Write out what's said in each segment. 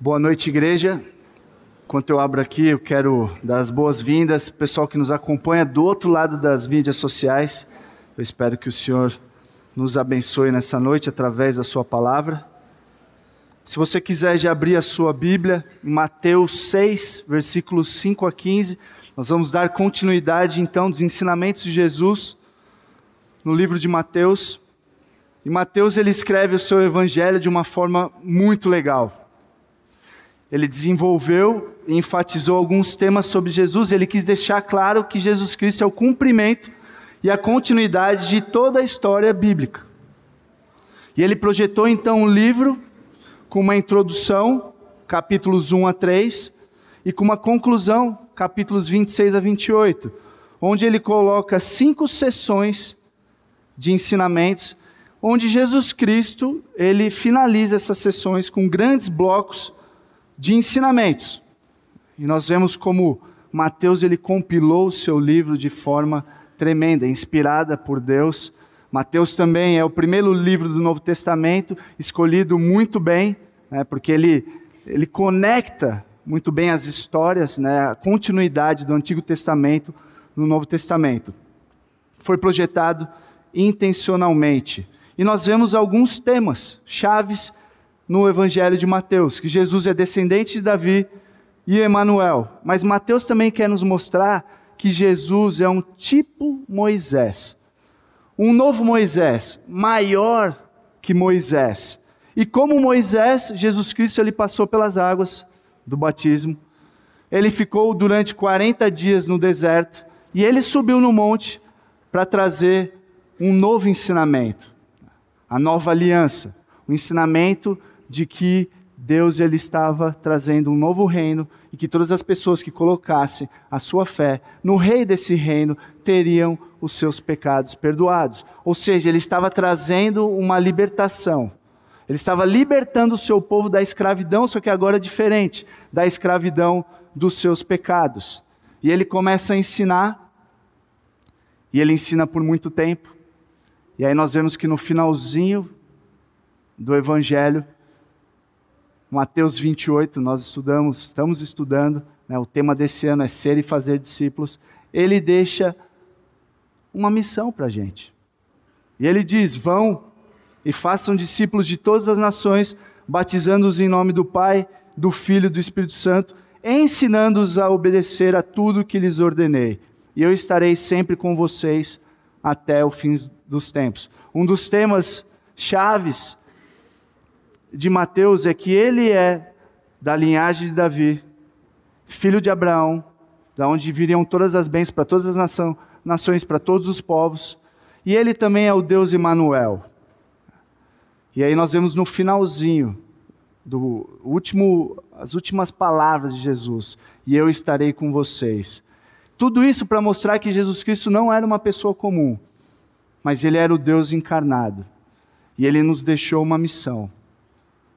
Boa noite, igreja. Enquanto eu abro aqui, eu quero dar as boas-vindas ao pessoal que nos acompanha do outro lado das mídias sociais. Eu espero que o Senhor nos abençoe nessa noite através da Sua palavra. Se você quiser já abrir a sua Bíblia, Mateus 6, versículos 5 a 15, nós vamos dar continuidade então dos ensinamentos de Jesus no livro de Mateus. E Mateus ele escreve o seu evangelho de uma forma muito legal. Ele desenvolveu e enfatizou alguns temas sobre Jesus. Ele quis deixar claro que Jesus Cristo é o cumprimento e a continuidade de toda a história bíblica. E ele projetou então um livro com uma introdução, capítulos 1 a 3, e com uma conclusão, capítulos 26 a 28, onde ele coloca cinco sessões de ensinamentos, onde Jesus Cristo ele finaliza essas sessões com grandes blocos de ensinamentos. E nós vemos como Mateus ele compilou o seu livro de forma tremenda, inspirada por Deus. Mateus também é o primeiro livro do Novo Testamento, escolhido muito bem, né, porque ele, ele conecta muito bem as histórias, né, a continuidade do Antigo Testamento no Novo Testamento. Foi projetado intencionalmente. E nós vemos alguns temas chaves no Evangelho de Mateus, que Jesus é descendente de Davi e Emanuel. Mas Mateus também quer nos mostrar que Jesus é um tipo Moisés. Um novo Moisés, maior que Moisés. E como Moisés, Jesus Cristo ele passou pelas águas do batismo. Ele ficou durante 40 dias no deserto e ele subiu no monte para trazer um novo ensinamento, a nova aliança, o ensinamento de que Deus ele estava trazendo um novo reino e que todas as pessoas que colocassem a sua fé no rei desse reino teriam os seus pecados perdoados. Ou seja, ele estava trazendo uma libertação. Ele estava libertando o seu povo da escravidão, só que agora é diferente, da escravidão dos seus pecados. E ele começa a ensinar, e ele ensina por muito tempo. E aí nós vemos que no finalzinho do evangelho, Mateus 28, nós estudamos, estamos estudando, né, o tema desse ano é ser e fazer discípulos. Ele deixa uma missão para a gente. E ele diz: vão e façam discípulos de todas as nações, batizando-os em nome do Pai, do Filho e do Espírito Santo, ensinando-os a obedecer a tudo que lhes ordenei. E eu estarei sempre com vocês até o fim dos tempos. Um dos temas chaves de Mateus é que ele é da linhagem de Davi, filho de Abraão, da onde viriam todas as bênçãos para todas as nação, nações, para todos os povos. E ele também é o Deus Emanuel. E aí nós vemos no finalzinho do último, as últimas palavras de Jesus, e eu estarei com vocês. Tudo isso para mostrar que Jesus Cristo não era uma pessoa comum, mas ele era o Deus encarnado. E ele nos deixou uma missão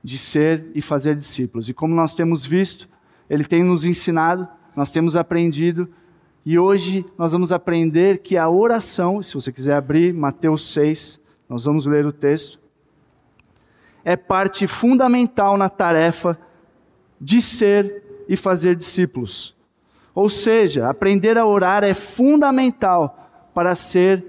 de ser e fazer discípulos. E como nós temos visto, ele tem nos ensinado, nós temos aprendido, e hoje nós vamos aprender que a oração, se você quiser abrir Mateus 6, nós vamos ler o texto, é parte fundamental na tarefa de ser e fazer discípulos. Ou seja, aprender a orar é fundamental para ser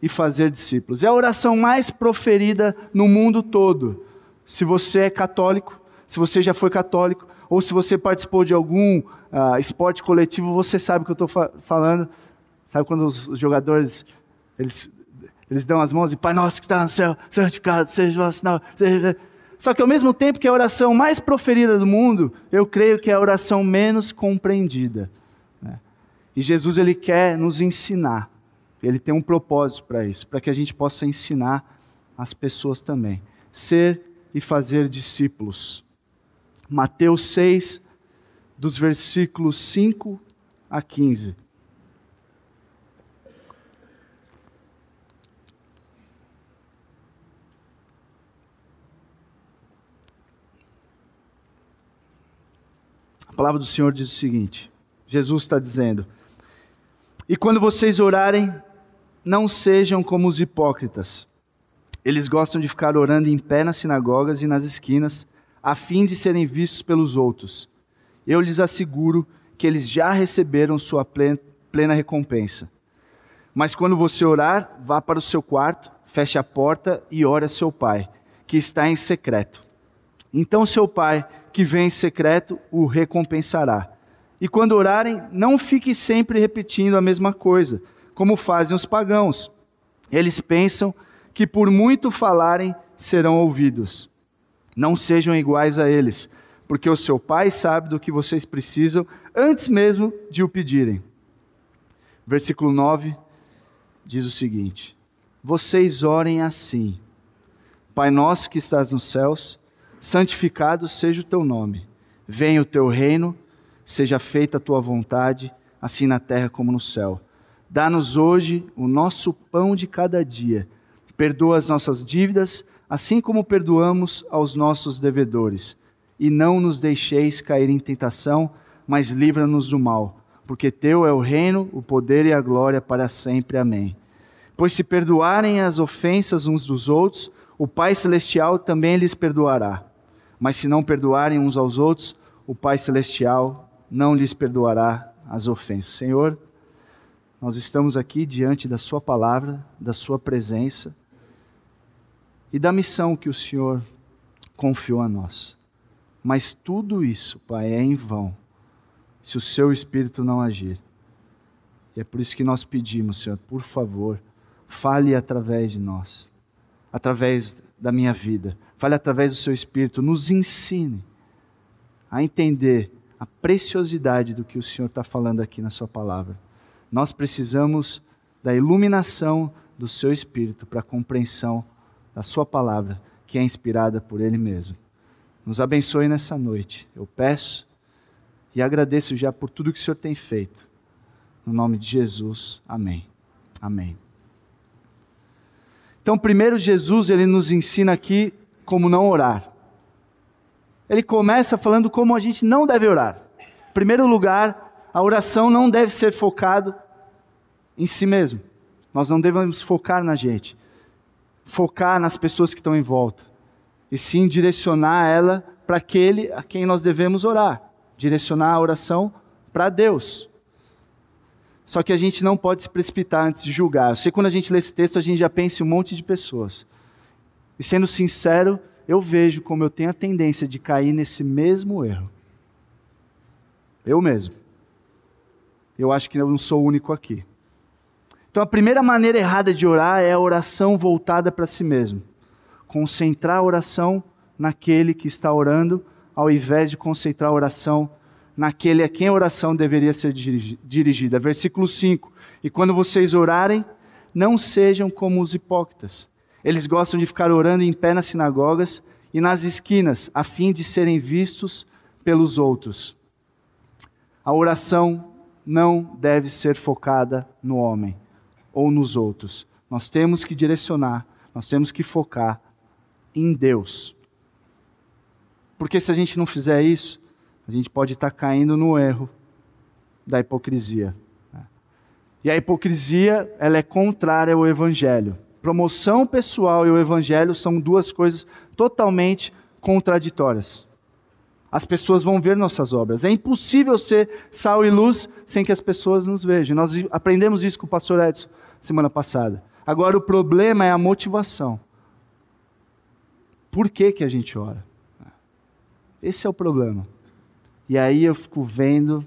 e fazer discípulos. É a oração mais proferida no mundo todo se você é católico, se você já foi católico, ou se você participou de algum uh, esporte coletivo, você sabe o que eu estou fa falando. Sabe quando os, os, jogadores eles, eles dão as mãos e Pai nosso que está no céu, santificado seja o vosso nome. Seja... Só que ao mesmo tempo que é a oração mais proferida do mundo, eu creio que é a oração menos compreendida. Né? E Jesus ele quer nos ensinar. Ele tem um propósito para isso, para que a gente possa ensinar as pessoas também. Ser e fazer discípulos. Mateus 6, dos versículos 5 a 15. A palavra do Senhor diz o seguinte: Jesus está dizendo, e quando vocês orarem, não sejam como os hipócritas eles gostam de ficar orando em pé nas sinagogas e nas esquinas, a fim de serem vistos pelos outros. Eu lhes asseguro que eles já receberam sua plena recompensa. Mas quando você orar, vá para o seu quarto, feche a porta e ore a seu pai, que está em secreto. Então seu pai, que vem em secreto, o recompensará. E quando orarem, não fique sempre repetindo a mesma coisa, como fazem os pagãos. Eles pensam que por muito falarem serão ouvidos. Não sejam iguais a eles, porque o seu Pai sabe do que vocês precisam antes mesmo de o pedirem. Versículo 9 diz o seguinte: Vocês orem assim: Pai nosso que estás nos céus, santificado seja o teu nome. Venha o teu reino, seja feita a tua vontade, assim na terra como no céu. Dá-nos hoje o nosso pão de cada dia. Perdoa as nossas dívidas, assim como perdoamos aos nossos devedores. E não nos deixeis cair em tentação, mas livra-nos do mal, porque teu é o reino, o poder e a glória para sempre. Amém. Pois se perdoarem as ofensas uns dos outros, o Pai celestial também lhes perdoará. Mas se não perdoarem uns aos outros, o Pai celestial não lhes perdoará as ofensas. Senhor, nós estamos aqui diante da Sua palavra, da Sua presença e da missão que o Senhor confiou a nós. Mas tudo isso, Pai, é em vão se o seu espírito não agir. E é por isso que nós pedimos, Senhor, por favor, fale através de nós, através da minha vida, fale através do seu espírito, nos ensine a entender a preciosidade do que o Senhor está falando aqui na Sua palavra. Nós precisamos da iluminação do seu espírito para a compreensão da Sua palavra, que é inspirada por Ele mesmo. Nos abençoe nessa noite. Eu peço e agradeço já por tudo que o Senhor tem feito. No nome de Jesus, amém. Amém. Então, primeiro, Jesus ele nos ensina aqui como não orar. Ele começa falando como a gente não deve orar. Em primeiro lugar, a oração não deve ser focado em si mesmo. Nós não devemos focar na gente focar nas pessoas que estão em volta, e sim direcionar ela para aquele a quem nós devemos orar, direcionar a oração para Deus. Só que a gente não pode se precipitar antes de julgar. Eu sei que quando a gente lê esse texto, a gente já pensa em um monte de pessoas. E sendo sincero, eu vejo como eu tenho a tendência de cair nesse mesmo erro. Eu mesmo. Eu acho que eu não sou o único aqui. Então, a primeira maneira errada de orar é a oração voltada para si mesmo. Concentrar a oração naquele que está orando, ao invés de concentrar a oração naquele a quem a oração deveria ser dirigida. Versículo 5: E quando vocês orarem, não sejam como os hipócritas. Eles gostam de ficar orando em pé nas sinagogas e nas esquinas, a fim de serem vistos pelos outros. A oração não deve ser focada no homem ou nos outros. Nós temos que direcionar, nós temos que focar em Deus. Porque se a gente não fizer isso, a gente pode estar caindo no erro da hipocrisia. E a hipocrisia, ela é contrária ao evangelho. Promoção pessoal e o evangelho são duas coisas totalmente contraditórias. As pessoas vão ver nossas obras. É impossível ser sal e luz sem que as pessoas nos vejam. Nós aprendemos isso com o pastor Edson semana passada. Agora o problema é a motivação. Por que, que a gente ora? Esse é o problema. E aí eu fico vendo,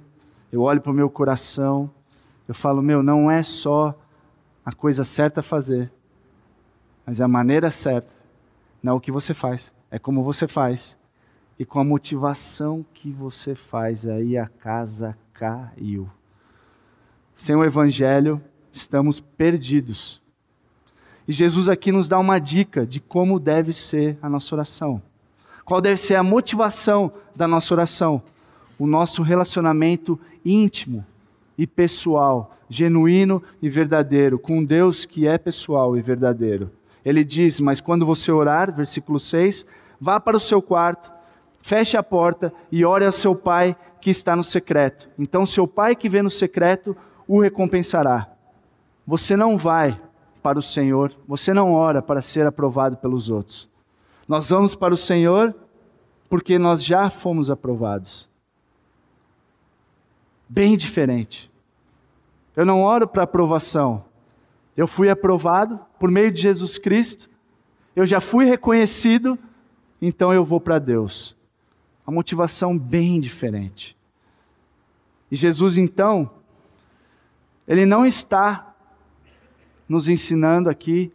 eu olho para o meu coração, eu falo, meu, não é só a coisa certa a fazer, mas é a maneira certa. Não é o que você faz, é como você faz. E com a motivação que você faz, aí a casa caiu. Sem o evangelho, estamos perdidos. E Jesus aqui nos dá uma dica de como deve ser a nossa oração. Qual deve ser a motivação da nossa oração? O nosso relacionamento íntimo e pessoal, genuíno e verdadeiro, com Deus que é pessoal e verdadeiro. Ele diz: Mas quando você orar, versículo 6, vá para o seu quarto, feche a porta e ore ao seu pai que está no secreto. Então, seu pai que vê no secreto o recompensará. Você não vai para o Senhor, você não ora para ser aprovado pelos outros. Nós vamos para o Senhor porque nós já fomos aprovados. Bem diferente. Eu não oro para aprovação. Eu fui aprovado por meio de Jesus Cristo. Eu já fui reconhecido, então eu vou para Deus. A motivação bem diferente. E Jesus, então, ele não está nos ensinando aqui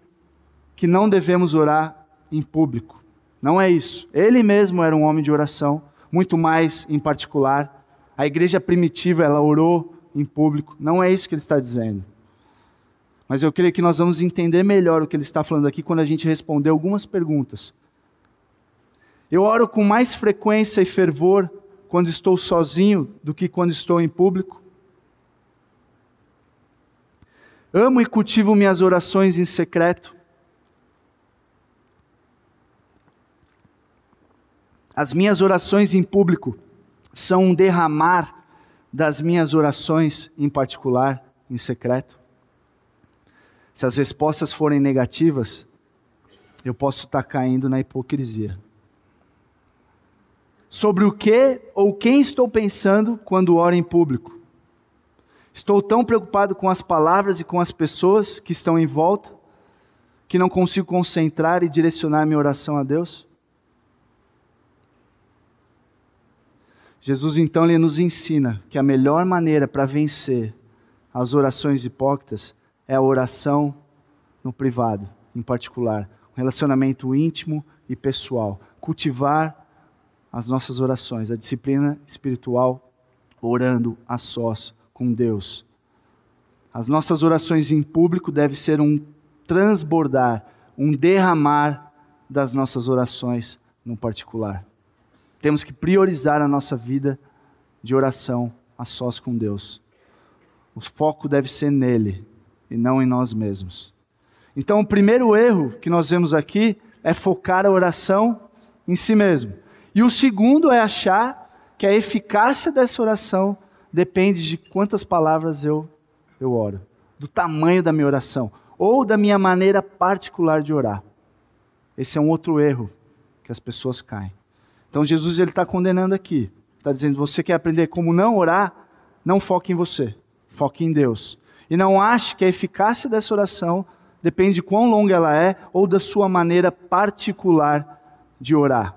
que não devemos orar em público. Não é isso. Ele mesmo era um homem de oração, muito mais em particular. A igreja primitiva, ela orou em público. Não é isso que ele está dizendo. Mas eu creio que nós vamos entender melhor o que ele está falando aqui quando a gente responder algumas perguntas. Eu oro com mais frequência e fervor quando estou sozinho do que quando estou em público. Amo e cultivo minhas orações em secreto. As minhas orações em público são um derramar das minhas orações em particular, em secreto. Se as respostas forem negativas, eu posso estar caindo na hipocrisia. Sobre o que ou quem estou pensando quando oro em público? Estou tão preocupado com as palavras e com as pessoas que estão em volta que não consigo concentrar e direcionar minha oração a Deus? Jesus então ele nos ensina que a melhor maneira para vencer as orações hipócritas é a oração no privado, em particular, um relacionamento íntimo e pessoal, cultivar as nossas orações, a disciplina espiritual, orando a sós com Deus. As nossas orações em público devem ser um transbordar, um derramar das nossas orações no particular. Temos que priorizar a nossa vida de oração a sós com Deus. O foco deve ser nele e não em nós mesmos. Então, o primeiro erro que nós vemos aqui é focar a oração em si mesmo. E o segundo é achar que a eficácia dessa oração depende de quantas palavras eu, eu oro, do tamanho da minha oração, ou da minha maneira particular de orar. Esse é um outro erro que as pessoas caem. Então Jesus ele está condenando aqui. Está dizendo: você quer aprender como não orar? Não foque em você, foque em Deus. E não ache que a eficácia dessa oração depende de quão longa ela é ou da sua maneira particular de orar.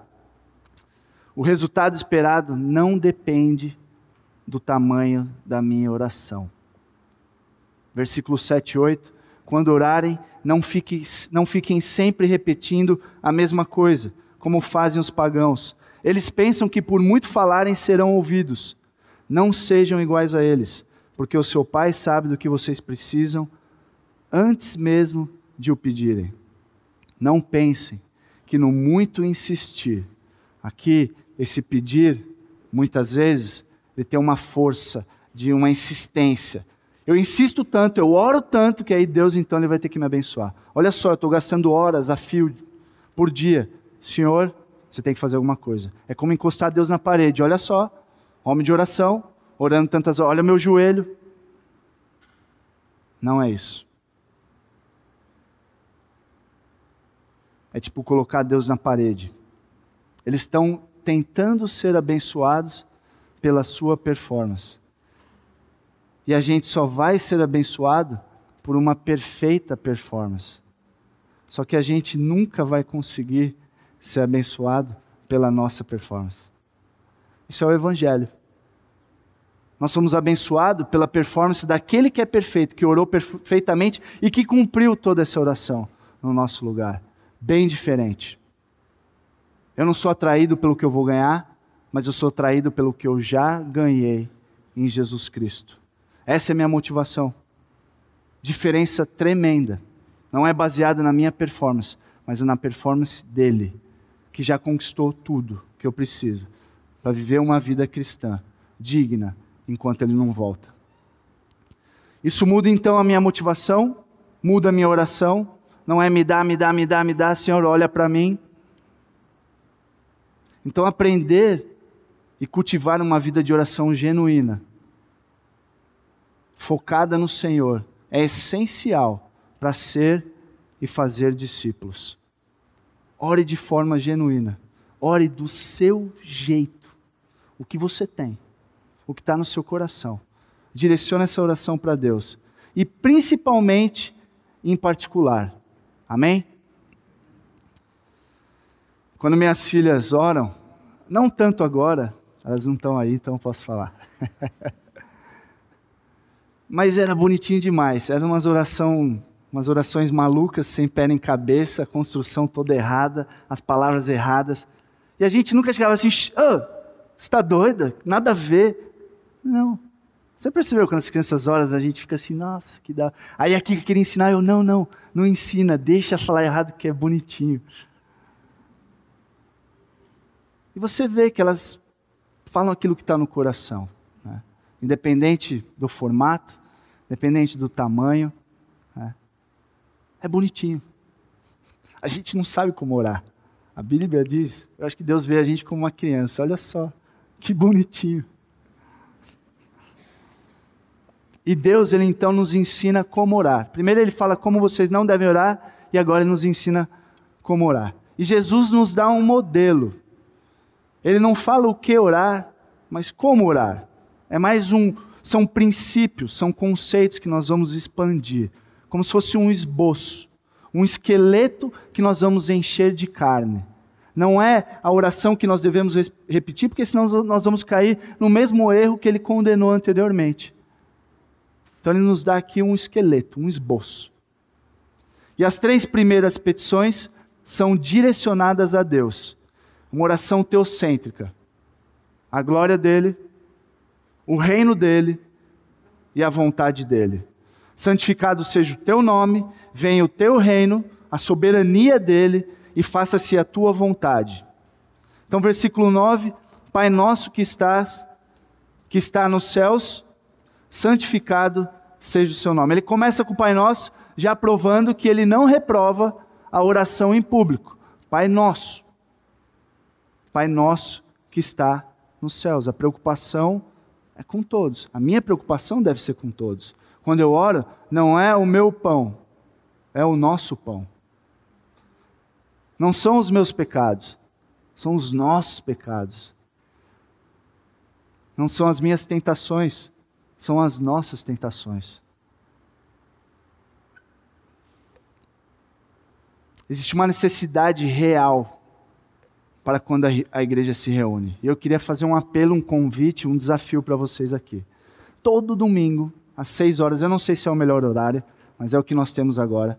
O resultado esperado não depende do tamanho da minha oração. Versículo 7 e 8. Quando orarem, não fiquem, não fiquem sempre repetindo a mesma coisa, como fazem os pagãos eles pensam que por muito falarem serão ouvidos. Não sejam iguais a eles, porque o seu Pai sabe do que vocês precisam antes mesmo de o pedirem. Não pensem que no muito insistir, aqui, esse pedir, muitas vezes, ele tem uma força de uma insistência. Eu insisto tanto, eu oro tanto, que aí Deus então ele vai ter que me abençoar. Olha só, eu estou gastando horas a fio por dia. Senhor, você tem que fazer alguma coisa. É como encostar Deus na parede. Olha só, homem de oração, orando tantas horas. Olha meu joelho. Não é isso. É tipo colocar Deus na parede. Eles estão tentando ser abençoados pela sua performance. E a gente só vai ser abençoado por uma perfeita performance. Só que a gente nunca vai conseguir ser abençoado pela nossa performance. Isso é o Evangelho. Nós somos abençoados pela performance daquele que é perfeito, que orou perfeitamente e que cumpriu toda essa oração no nosso lugar. Bem diferente. Eu não sou atraído pelo que eu vou ganhar, mas eu sou atraído pelo que eu já ganhei em Jesus Cristo. Essa é a minha motivação. Diferença tremenda. Não é baseada na minha performance, mas é na performance dele que já conquistou tudo que eu preciso para viver uma vida cristã digna enquanto ele não volta. Isso muda então a minha motivação, muda a minha oração. Não é me dá, me dá, me dá, me dá, Senhor, olha para mim. Então, aprender e cultivar uma vida de oração genuína, focada no Senhor, é essencial para ser e fazer discípulos. Ore de forma genuína. ore do seu jeito, o que você tem, o que está no seu coração. Direcione essa oração para Deus. E principalmente, em particular. Amém? Quando minhas filhas oram, não tanto agora, elas não estão aí, então posso falar. Mas era bonitinho demais, eram umas oração, umas orações malucas, sem pé nem cabeça, a construção toda errada, as palavras erradas. E a gente nunca chegava assim, oh, está doida? Nada a ver. Não. Você percebeu quando as crianças oram, a gente fica assim, nossa, que dá. Aí aqui que queria ensinar, eu, não, não, não ensina, deixa falar errado que é bonitinho. E você vê que elas falam aquilo que está no coração. Né? Independente do formato, independente do tamanho. Né? É bonitinho. A gente não sabe como orar. A Bíblia diz, eu acho que Deus vê a gente como uma criança. Olha só, que bonitinho. E Deus, ele então nos ensina como orar. Primeiro ele fala como vocês não devem orar, e agora ele nos ensina como orar. E Jesus nos dá um modelo ele não fala o que orar, mas como orar. É mais um, são princípios, são conceitos que nós vamos expandir, como se fosse um esboço, um esqueleto que nós vamos encher de carne. Não é a oração que nós devemos repetir, porque senão nós vamos cair no mesmo erro que ele condenou anteriormente. Então ele nos dá aqui um esqueleto, um esboço. E as três primeiras petições são direcionadas a Deus uma oração teocêntrica. A glória dele, o reino dele e a vontade dele. Santificado seja o teu nome, venha o teu reino, a soberania dele e faça-se a tua vontade. Então, versículo 9: Pai nosso que estás, que está nos céus, santificado seja o seu nome. Ele começa com o Pai Nosso, já provando que ele não reprova a oração em público. Pai Nosso. Pai nosso que está nos céus. A preocupação é com todos. A minha preocupação deve ser com todos. Quando eu oro, não é o meu pão, é o nosso pão. Não são os meus pecados, são os nossos pecados. Não são as minhas tentações, são as nossas tentações. Existe uma necessidade real para quando a igreja se reúne. E eu queria fazer um apelo, um convite, um desafio para vocês aqui. Todo domingo, às seis horas, eu não sei se é o melhor horário, mas é o que nós temos agora.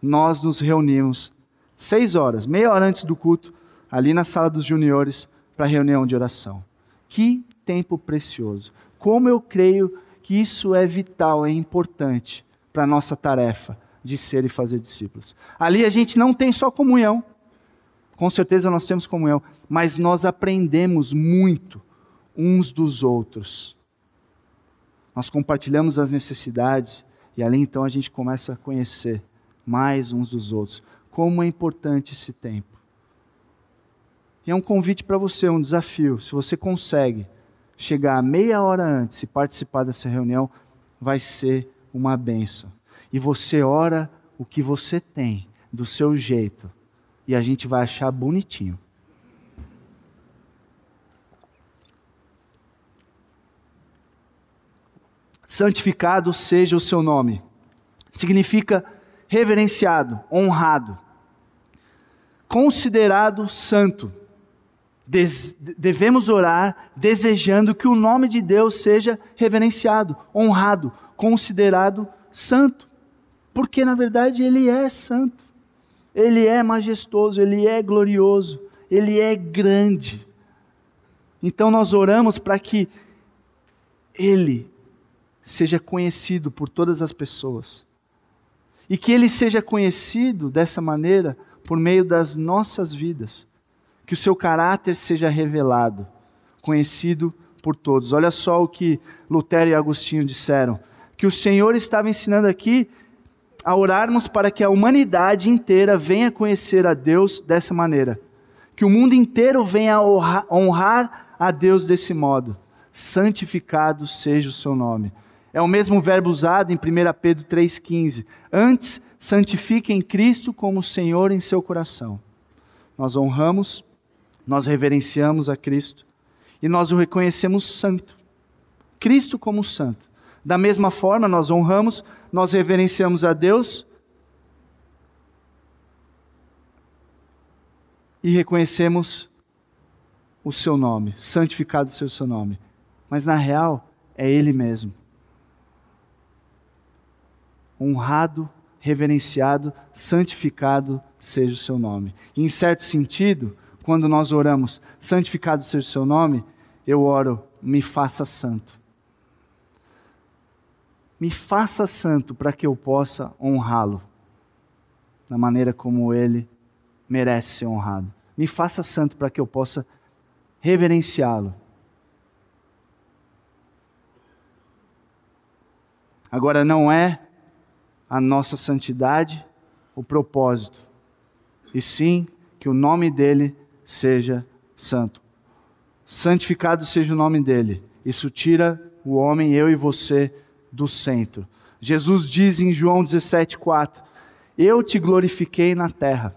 Nós nos reunimos seis horas, meia hora antes do culto, ali na sala dos juniores, para reunião de oração. Que tempo precioso! Como eu creio que isso é vital, é importante para a nossa tarefa de ser e fazer discípulos. Ali a gente não tem só comunhão, com certeza nós temos comunhão, mas nós aprendemos muito uns dos outros. Nós compartilhamos as necessidades e ali então a gente começa a conhecer mais uns dos outros. Como é importante esse tempo. E é um convite para você, um desafio. Se você consegue chegar meia hora antes e participar dessa reunião, vai ser uma benção. E você ora o que você tem, do seu jeito e a gente vai achar bonitinho. Santificado seja o seu nome. Significa reverenciado, honrado, considerado santo. Des devemos orar desejando que o nome de Deus seja reverenciado, honrado, considerado santo, porque na verdade ele é santo. Ele é majestoso, ele é glorioso, ele é grande. Então nós oramos para que ele seja conhecido por todas as pessoas. E que ele seja conhecido dessa maneira por meio das nossas vidas. Que o seu caráter seja revelado, conhecido por todos. Olha só o que Lutero e Agostinho disseram. Que o Senhor estava ensinando aqui a orarmos para que a humanidade inteira venha conhecer a Deus dessa maneira. Que o mundo inteiro venha honrar a Deus desse modo. Santificado seja o seu nome. É o mesmo verbo usado em 1 Pedro 3,15. Antes, santifiquem Cristo como Senhor em seu coração. Nós honramos nós reverenciamos a Cristo e nós o reconhecemos santo. Cristo como santo. Da mesma forma, nós honramos, nós reverenciamos a Deus e reconhecemos o seu nome, santificado seja o seu nome. Mas na real, é Ele mesmo. Honrado, reverenciado, santificado seja o seu nome. E, em certo sentido, quando nós oramos, santificado seja o seu nome, eu oro, me faça santo. Me faça santo para que eu possa honrá-lo da maneira como ele merece ser honrado. Me faça santo para que eu possa reverenciá-lo. Agora, não é a nossa santidade o propósito, e sim que o nome dele seja santo. Santificado seja o nome dele. Isso tira o homem, eu e você, do centro. Jesus diz em João 17,4: Eu te glorifiquei na terra.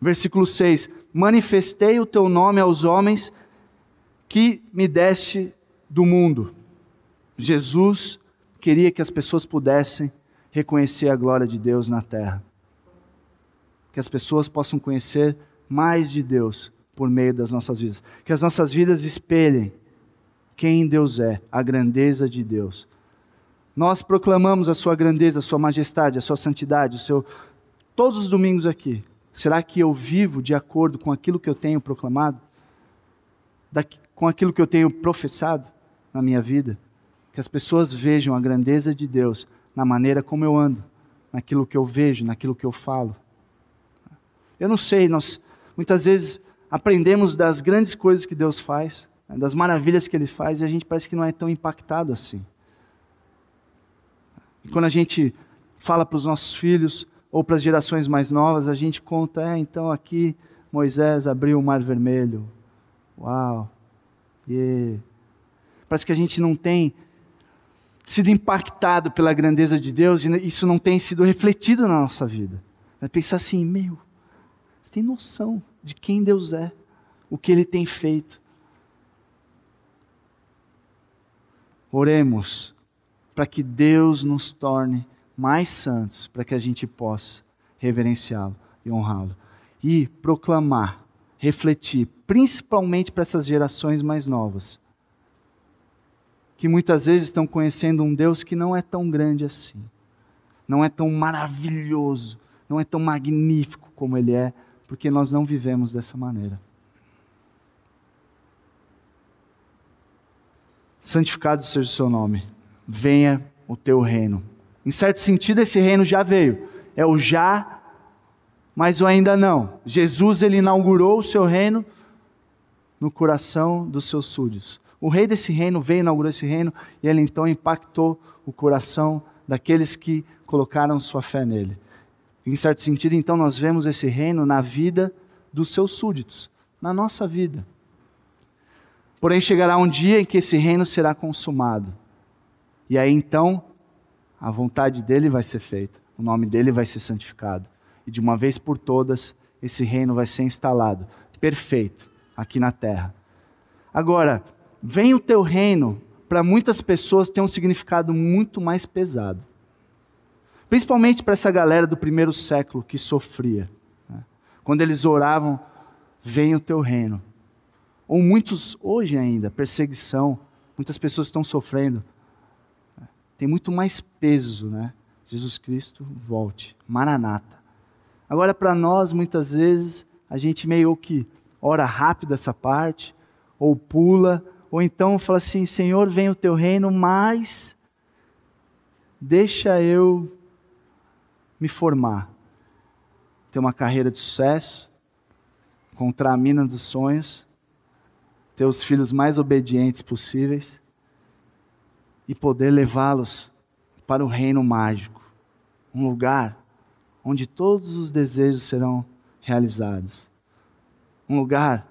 Versículo 6: Manifestei o teu nome aos homens que me deste do mundo. Jesus queria que as pessoas pudessem reconhecer a glória de Deus na terra. Que as pessoas possam conhecer mais de Deus por meio das nossas vidas. Que as nossas vidas espelhem quem Deus é, a grandeza de Deus. Nós proclamamos a sua grandeza, a sua majestade, a sua santidade, o seu todos os domingos aqui. Será que eu vivo de acordo com aquilo que eu tenho proclamado? Da, com aquilo que eu tenho professado na minha vida? Que as pessoas vejam a grandeza de Deus na maneira como eu ando, naquilo que eu vejo, naquilo que eu falo. Eu não sei, nós muitas vezes aprendemos das grandes coisas que Deus faz, né, das maravilhas que Ele faz, e a gente parece que não é tão impactado assim. Quando a gente fala para os nossos filhos ou para as gerações mais novas, a gente conta, é, então aqui Moisés abriu o mar vermelho. Uau! Yeah. Parece que a gente não tem sido impactado pela grandeza de Deus e isso não tem sido refletido na nossa vida. É pensar assim, meu, você tem noção de quem Deus é, o que Ele tem feito. Oremos para que Deus nos torne mais santos, para que a gente possa reverenciá-lo e honrá-lo. E proclamar, refletir, principalmente para essas gerações mais novas, que muitas vezes estão conhecendo um Deus que não é tão grande assim, não é tão maravilhoso, não é tão magnífico como Ele é, porque nós não vivemos dessa maneira. Santificado seja o seu nome, venha o teu reino. Em certo sentido, esse reino já veio, é o já, mas o ainda não. Jesus ele inaugurou o seu reino no coração dos seus súditos. O rei desse reino veio, inaugurou esse reino, e ele então impactou o coração daqueles que colocaram sua fé nele. Em certo sentido, então, nós vemos esse reino na vida dos seus súditos, na nossa vida. Porém, chegará um dia em que esse reino será consumado. E aí então, a vontade dele vai ser feita, o nome dele vai ser santificado. E de uma vez por todas, esse reino vai ser instalado, perfeito, aqui na terra. Agora, vem o teu reino, para muitas pessoas tem um significado muito mais pesado. Principalmente para essa galera do primeiro século que sofria. Né? Quando eles oravam, vem o teu reino. Ou muitos, hoje ainda, perseguição, muitas pessoas estão sofrendo. Tem muito mais peso, né? Jesus Cristo, volte. Maranata. Agora, para nós, muitas vezes, a gente meio que ora rápido essa parte, ou pula, ou então fala assim: Senhor, vem o teu reino, mas deixa eu me formar, ter uma carreira de sucesso, encontrar a mina dos sonhos, ter os filhos mais obedientes possíveis e poder levá-los para o reino mágico, um lugar onde todos os desejos serão realizados, um lugar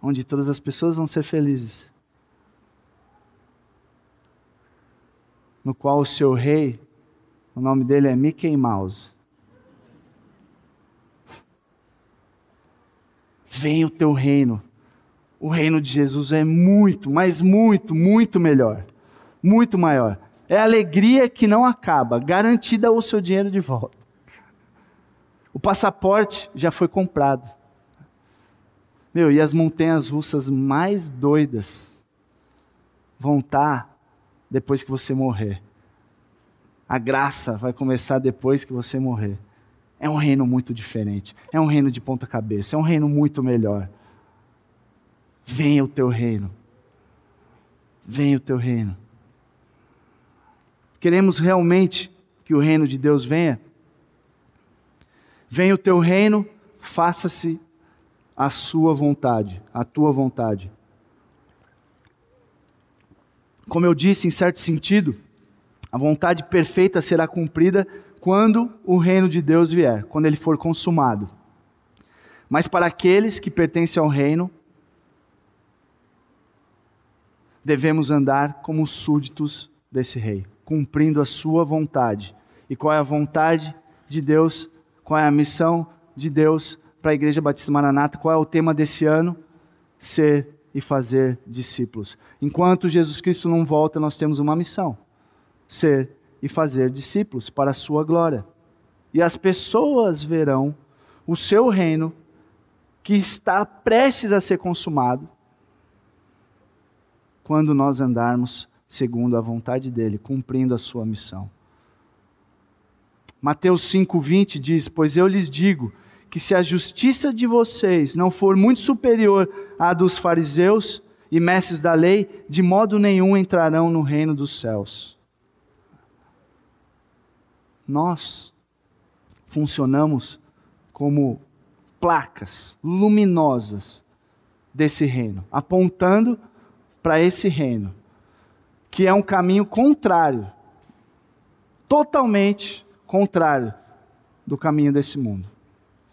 onde todas as pessoas vão ser felizes, no qual o seu rei o nome dele é Mickey Mouse. Vem o teu reino. O reino de Jesus é muito, mas muito, muito melhor. Muito maior. É alegria que não acaba, garantida o seu dinheiro de volta. O passaporte já foi comprado. Meu, e as montanhas russas mais doidas vão estar depois que você morrer. A graça vai começar depois que você morrer. É um reino muito diferente. É um reino de ponta cabeça. É um reino muito melhor. Venha o teu reino. Venha o teu reino. Queremos realmente que o reino de Deus venha? Venha o teu reino, faça-se a sua vontade, a tua vontade. Como eu disse, em certo sentido, a vontade perfeita será cumprida quando o reino de Deus vier, quando ele for consumado. Mas para aqueles que pertencem ao reino, devemos andar como súditos desse rei, cumprindo a sua vontade. E qual é a vontade de Deus? Qual é a missão de Deus para a Igreja Batista Maranata? Qual é o tema desse ano? Ser e fazer discípulos. Enquanto Jesus Cristo não volta, nós temos uma missão: ser e fazer discípulos para a sua glória. E as pessoas verão o seu reino que está prestes a ser consumado quando nós andarmos segundo a vontade dele, cumprindo a sua missão. Mateus 5:20 diz: "Pois eu lhes digo que se a justiça de vocês não for muito superior à dos fariseus e mestres da lei, de modo nenhum entrarão no reino dos céus." nós funcionamos como placas luminosas desse reino, apontando para esse reino, que é um caminho contrário, totalmente contrário do caminho desse mundo.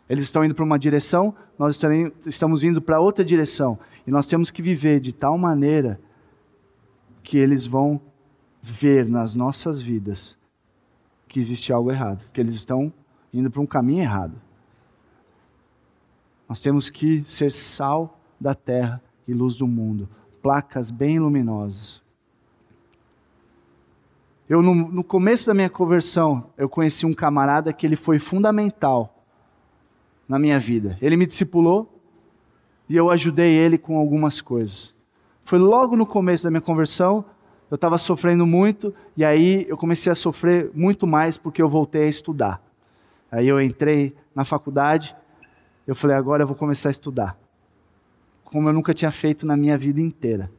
Eles estão indo para uma direção, nós estamos indo para outra direção, e nós temos que viver de tal maneira que eles vão ver nas nossas vidas que existe algo errado, que eles estão indo para um caminho errado. Nós temos que ser sal da terra e luz do mundo, placas bem luminosas. Eu no, no começo da minha conversão, eu conheci um camarada que ele foi fundamental na minha vida. Ele me discipulou e eu ajudei ele com algumas coisas. Foi logo no começo da minha conversão, eu estava sofrendo muito, e aí eu comecei a sofrer muito mais porque eu voltei a estudar. Aí eu entrei na faculdade, eu falei, agora eu vou começar a estudar. Como eu nunca tinha feito na minha vida inteira.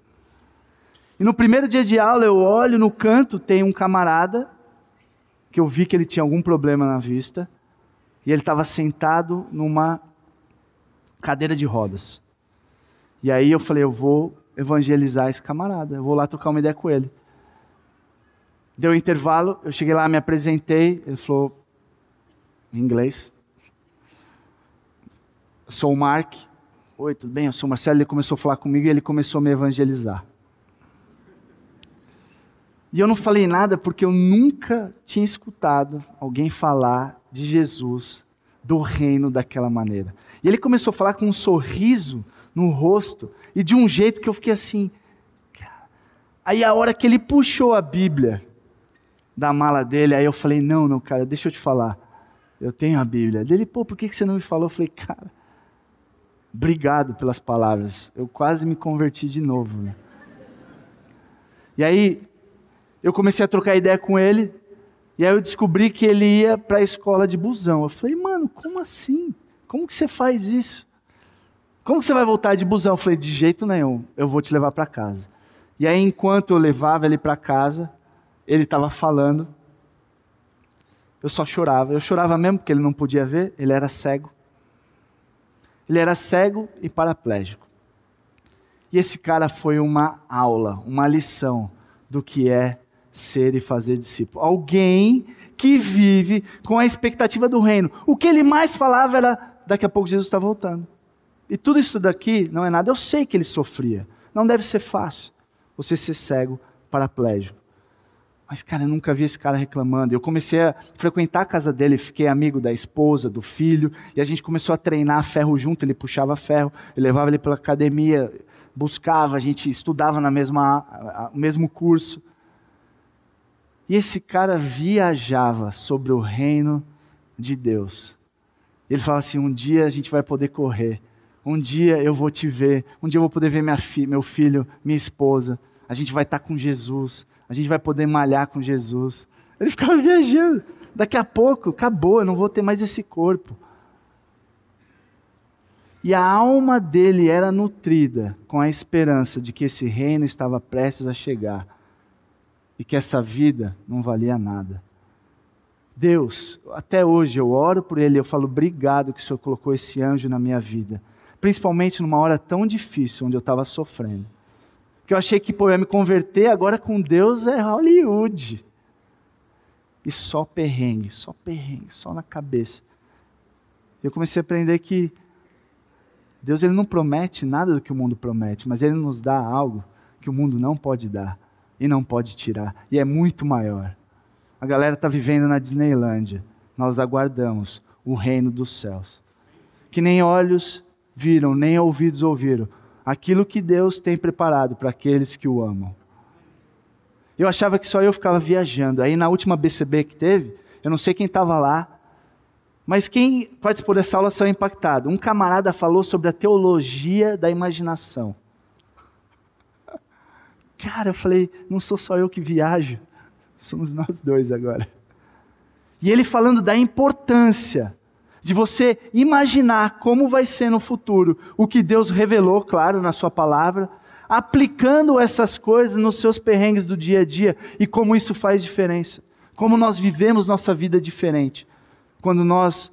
E no primeiro dia de aula, eu olho no canto, tem um camarada, que eu vi que ele tinha algum problema na vista, e ele estava sentado numa cadeira de rodas. E aí eu falei, eu vou evangelizar esse camarada. Eu vou lá trocar uma ideia com ele. Deu um intervalo, eu cheguei lá, me apresentei, ele falou em inglês. Sou o Mark. Oi, tudo bem? Eu sou o Marcelo. Ele começou a falar comigo e ele começou a me evangelizar. E eu não falei nada porque eu nunca tinha escutado alguém falar de Jesus, do reino daquela maneira. E ele começou a falar com um sorriso no rosto e de um jeito que eu fiquei assim. Aí a hora que ele puxou a Bíblia da mala dele, aí eu falei: Não, não, cara, deixa eu te falar. Eu tenho a Bíblia. Ele, pô, por que você não me falou? Eu falei: Cara, obrigado pelas palavras. Eu quase me converti de novo. Né? E aí eu comecei a trocar ideia com ele. E aí eu descobri que ele ia para a escola de busão. Eu falei, mano, como assim? Como que você faz isso? Como que você vai voltar de busão? Eu falei, de jeito nenhum, eu vou te levar para casa. E aí, enquanto eu levava ele para casa, ele estava falando. Eu só chorava. Eu chorava mesmo porque ele não podia ver, ele era cego. Ele era cego e paraplégico. E esse cara foi uma aula, uma lição do que é ser e fazer discípulo. Alguém que vive com a expectativa do reino. O que ele mais falava era: daqui a pouco Jesus está voltando. E tudo isso daqui não é nada. Eu sei que ele sofria. Não deve ser fácil você ser cego, paraplégico. Mas, cara, eu nunca vi esse cara reclamando. Eu comecei a frequentar a casa dele, fiquei amigo da esposa, do filho, e a gente começou a treinar ferro junto. Ele puxava ferro, eu levava ele pela academia, buscava, a gente estudava na mesma, no mesmo curso. E esse cara viajava sobre o reino de Deus. Ele falava assim: um dia a gente vai poder correr, um dia eu vou te ver, um dia eu vou poder ver minha fi meu filho, minha esposa, a gente vai estar com Jesus, a gente vai poder malhar com Jesus. Ele ficava viajando. Daqui a pouco, acabou, eu não vou ter mais esse corpo. E a alma dele era nutrida com a esperança de que esse reino estava prestes a chegar e que essa vida não valia nada. Deus, até hoje eu oro por ele, eu falo obrigado que o Senhor colocou esse anjo na minha vida, principalmente numa hora tão difícil onde eu estava sofrendo que eu achei que pô, eu ia me converter, agora com Deus é Hollywood. E só perrengue, só perrengue, só na cabeça. Eu comecei a aprender que Deus ele não promete nada do que o mundo promete, mas ele nos dá algo que o mundo não pode dar e não pode tirar, e é muito maior. A galera está vivendo na Disneylândia. Nós aguardamos o reino dos céus. Que nem olhos viram, nem ouvidos ouviram, aquilo que Deus tem preparado para aqueles que o amam. Eu achava que só eu ficava viajando. Aí na última BCB que teve, eu não sei quem estava lá, mas quem participou dessa aula saiu impactado. Um camarada falou sobre a teologia da imaginação. Cara, eu falei, não sou só eu que viajo, somos nós dois agora. E ele falando da importância de você imaginar como vai ser no futuro o que Deus revelou, claro, na Sua palavra, aplicando essas coisas nos seus perrengues do dia a dia e como isso faz diferença. Como nós vivemos nossa vida diferente quando nós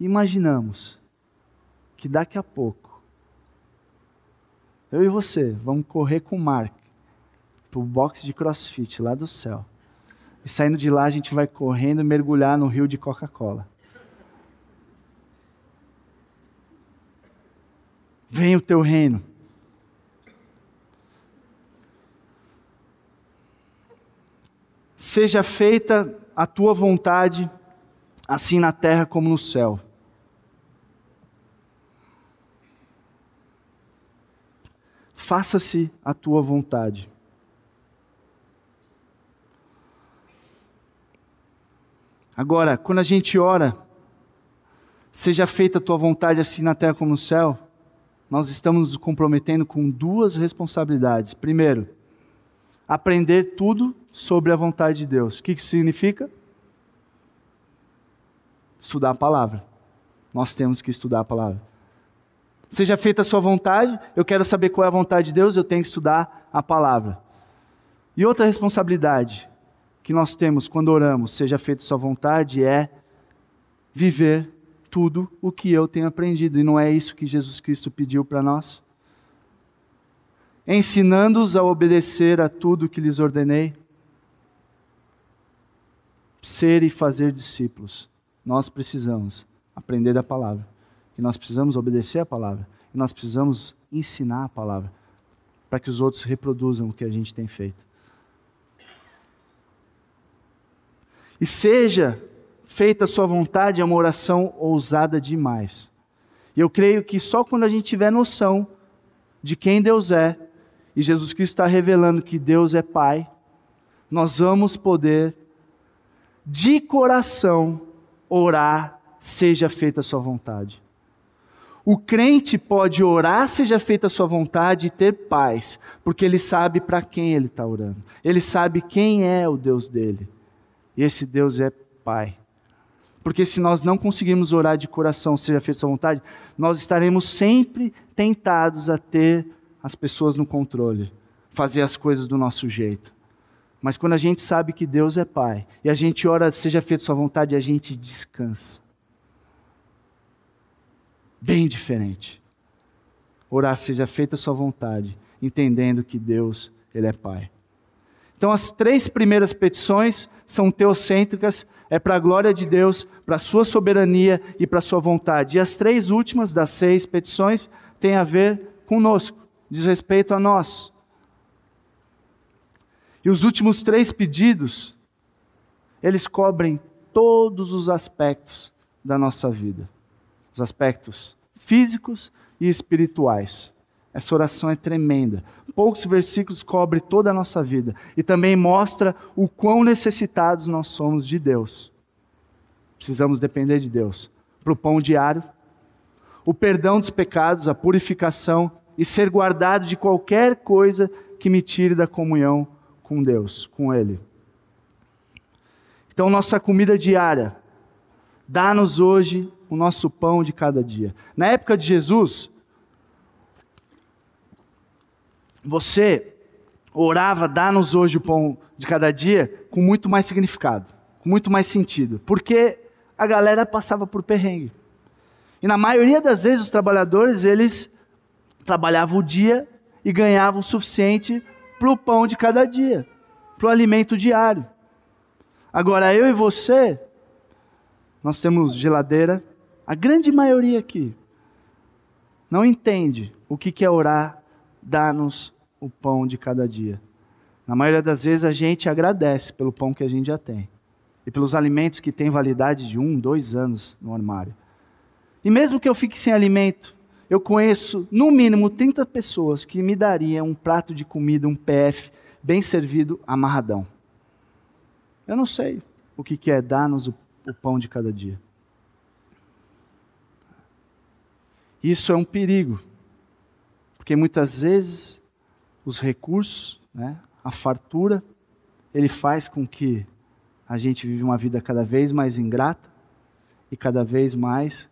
imaginamos que daqui a pouco eu e você vamos correr com o Mark para o box de crossfit lá do céu. E saindo de lá a gente vai correndo mergulhar no rio de Coca-Cola. Venha o teu reino. Seja feita a tua vontade, assim na terra como no céu. Faça-se a tua vontade. Agora, quando a gente ora, seja feita a tua vontade assim na terra como no céu, nós estamos nos comprometendo com duas responsabilidades. Primeiro, aprender tudo sobre a vontade de Deus. O que isso significa? Estudar a palavra. Nós temos que estudar a palavra. Seja feita a sua vontade, eu quero saber qual é a vontade de Deus, eu tenho que estudar a palavra. E outra responsabilidade que nós temos quando oramos, seja feita a sua vontade, é viver tudo o que eu tenho aprendido. E não é isso que Jesus Cristo pediu para nós? Ensinando-os a obedecer a tudo que lhes ordenei. Ser e fazer discípulos. Nós precisamos aprender da palavra. E nós precisamos obedecer a palavra. E nós precisamos ensinar a palavra. Para que os outros reproduzam o que a gente tem feito. E seja feita a sua vontade é uma oração ousada demais. E eu creio que só quando a gente tiver noção de quem Deus é, e Jesus Cristo está revelando que Deus é Pai, nós vamos poder, de coração, orar, seja feita a sua vontade. O crente pode orar, seja feita a sua vontade e ter paz, porque ele sabe para quem ele está orando. Ele sabe quem é o Deus dele. E esse Deus é Pai. Porque se nós não conseguirmos orar de coração, seja feita sua vontade, nós estaremos sempre tentados a ter as pessoas no controle, fazer as coisas do nosso jeito. Mas quando a gente sabe que Deus é Pai, e a gente ora, seja feita sua vontade, a gente descansa. Bem diferente. Orar, seja feita sua vontade, entendendo que Deus, Ele é Pai. Então, as três primeiras petições são teocêntricas, é para a glória de Deus, para a sua soberania e para a sua vontade. E as três últimas das seis petições têm a ver conosco, diz respeito a nós. E os últimos três pedidos, eles cobrem todos os aspectos da nossa vida: os aspectos físicos e espirituais. Essa oração é tremenda. Poucos versículos cobre toda a nossa vida e também mostra o quão necessitados nós somos de Deus. Precisamos depender de Deus para o pão diário, o perdão dos pecados, a purificação e ser guardado de qualquer coisa que me tire da comunhão com Deus, com Ele. Então, nossa comida diária, dá-nos hoje o nosso pão de cada dia. Na época de Jesus, você orava, dá-nos hoje o pão de cada dia, com muito mais significado, com muito mais sentido, porque a galera passava por perrengue. E na maioria das vezes os trabalhadores, eles trabalhavam o dia e ganhavam o suficiente para o pão de cada dia, para o alimento diário. Agora, eu e você, nós temos geladeira, a grande maioria aqui não entende o que é orar, dar-nos o pão de cada dia. Na maioria das vezes a gente agradece pelo pão que a gente já tem e pelos alimentos que têm validade de um, dois anos no armário. E mesmo que eu fique sem alimento, eu conheço no mínimo 30 pessoas que me dariam um prato de comida, um PF, bem servido, amarradão. Eu não sei o que é dar-nos o, pão de cada dia. Isso é um perigo, porque muitas vezes os recursos, né, a fartura, ele faz com que a gente vive uma vida cada vez mais ingrata e cada vez mais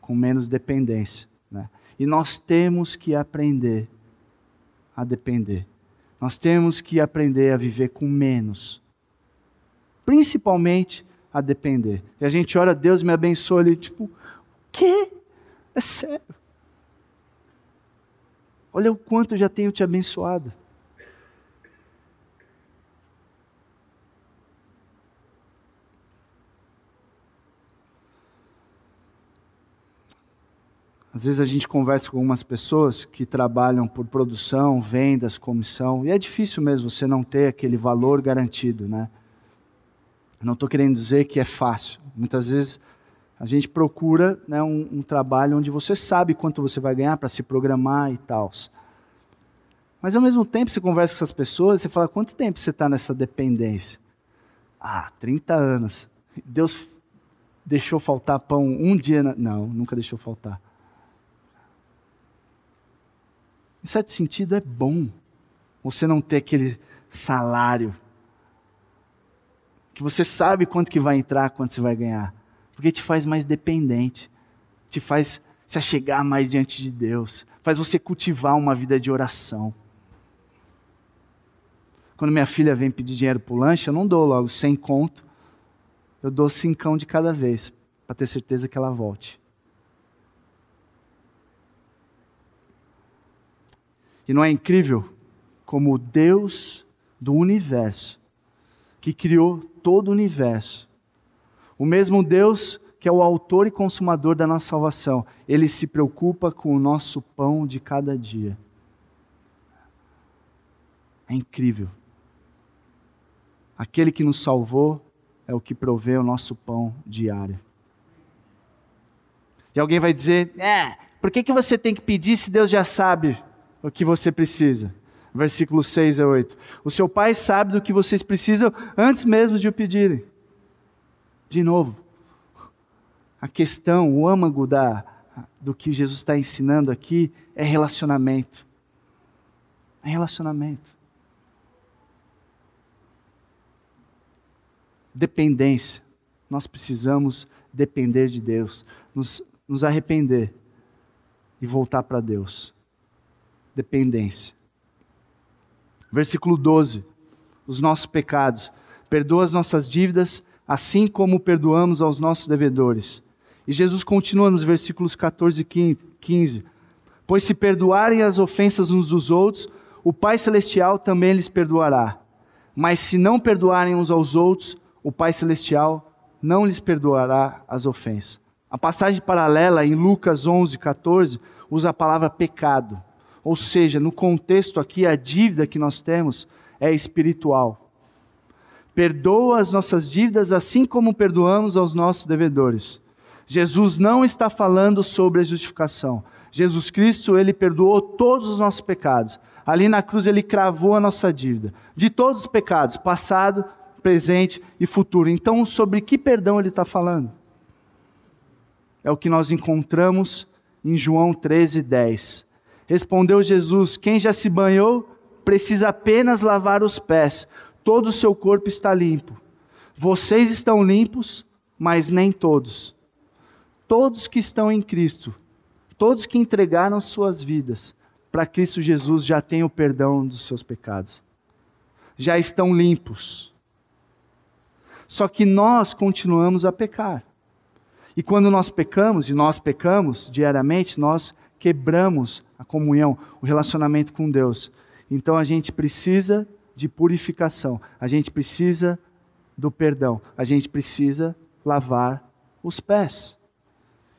com menos dependência. Né? E nós temos que aprender a depender. Nós temos que aprender a viver com menos. Principalmente a depender. E a gente ora, Deus me abençoe ali, tipo, o quê? É sério. Olha o quanto eu já tenho te abençoado. Às vezes a gente conversa com algumas pessoas que trabalham por produção, vendas, comissão, e é difícil mesmo você não ter aquele valor garantido, né? Não estou querendo dizer que é fácil. Muitas vezes a gente procura né, um, um trabalho onde você sabe quanto você vai ganhar para se programar e tal. Mas ao mesmo tempo você conversa com essas pessoas e você fala, quanto tempo você está nessa dependência? Ah, 30 anos. Deus deixou faltar pão um dia? Na... Não, nunca deixou faltar. Em certo sentido, é bom você não ter aquele salário que você sabe quanto que vai entrar, quanto você vai ganhar, porque te faz mais dependente, te faz se achegar mais diante de Deus, faz você cultivar uma vida de oração. Quando minha filha vem pedir dinheiro para o lanche, eu não dou logo sem conto, eu dou cincão de cada vez, para ter certeza que ela volte. E não é incrível como o Deus do universo, que criou todo o universo, o mesmo Deus que é o autor e consumador da nossa salvação, ele se preocupa com o nosso pão de cada dia. É incrível. Aquele que nos salvou é o que provê o nosso pão diário. E alguém vai dizer: é, por que, que você tem que pedir se Deus já sabe? o que você precisa. Versículos 6 a 8. O seu pai sabe do que vocês precisam antes mesmo de o pedirem. De novo, a questão, o âmago da, do que Jesus está ensinando aqui é relacionamento. É relacionamento. Dependência. Nós precisamos depender de Deus, nos, nos arrepender e voltar para Deus dependência. Versículo 12: os nossos pecados. Perdoa as nossas dívidas, assim como perdoamos aos nossos devedores. E Jesus continua nos versículos 14 e 15: Pois se perdoarem as ofensas uns dos outros, o Pai Celestial também lhes perdoará. Mas se não perdoarem uns aos outros, o Pai Celestial não lhes perdoará as ofensas. A passagem paralela em Lucas 11, 14 usa a palavra pecado. Ou seja, no contexto aqui, a dívida que nós temos é espiritual. Perdoa as nossas dívidas assim como perdoamos aos nossos devedores. Jesus não está falando sobre a justificação. Jesus Cristo, ele perdoou todos os nossos pecados. Ali na cruz ele cravou a nossa dívida, de todos os pecados, passado, presente e futuro. Então, sobre que perdão ele está falando? É o que nós encontramos em João 13, 10. Respondeu Jesus: Quem já se banhou precisa apenas lavar os pés, todo o seu corpo está limpo. Vocês estão limpos, mas nem todos. Todos que estão em Cristo, todos que entregaram suas vidas para Cristo Jesus já têm o perdão dos seus pecados, já estão limpos. Só que nós continuamos a pecar. E quando nós pecamos, e nós pecamos diariamente, nós quebramos a comunhão, o relacionamento com Deus. Então a gente precisa de purificação, a gente precisa do perdão, a gente precisa lavar os pés.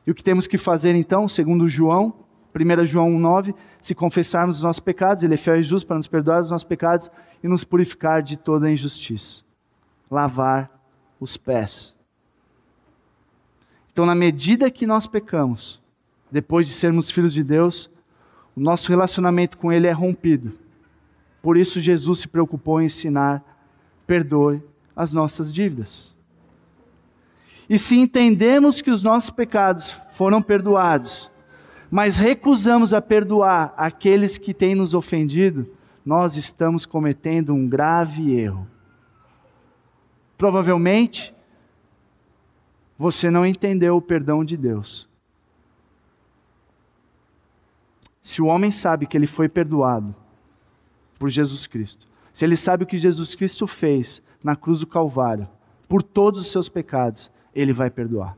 E o que temos que fazer então, segundo João, 1 João 1,9, se confessarmos os nossos pecados, ele é fiel e justo para nos perdoar os nossos pecados e nos purificar de toda a injustiça. Lavar os pés. Então, na medida que nós pecamos, depois de sermos filhos de Deus, o nosso relacionamento com Ele é rompido. Por isso, Jesus se preocupou em ensinar: perdoe as nossas dívidas. E se entendemos que os nossos pecados foram perdoados, mas recusamos a perdoar aqueles que têm nos ofendido, nós estamos cometendo um grave erro. Provavelmente, você não entendeu o perdão de Deus. Se o homem sabe que ele foi perdoado por Jesus Cristo, se ele sabe o que Jesus Cristo fez na cruz do Calvário, por todos os seus pecados, ele vai perdoar.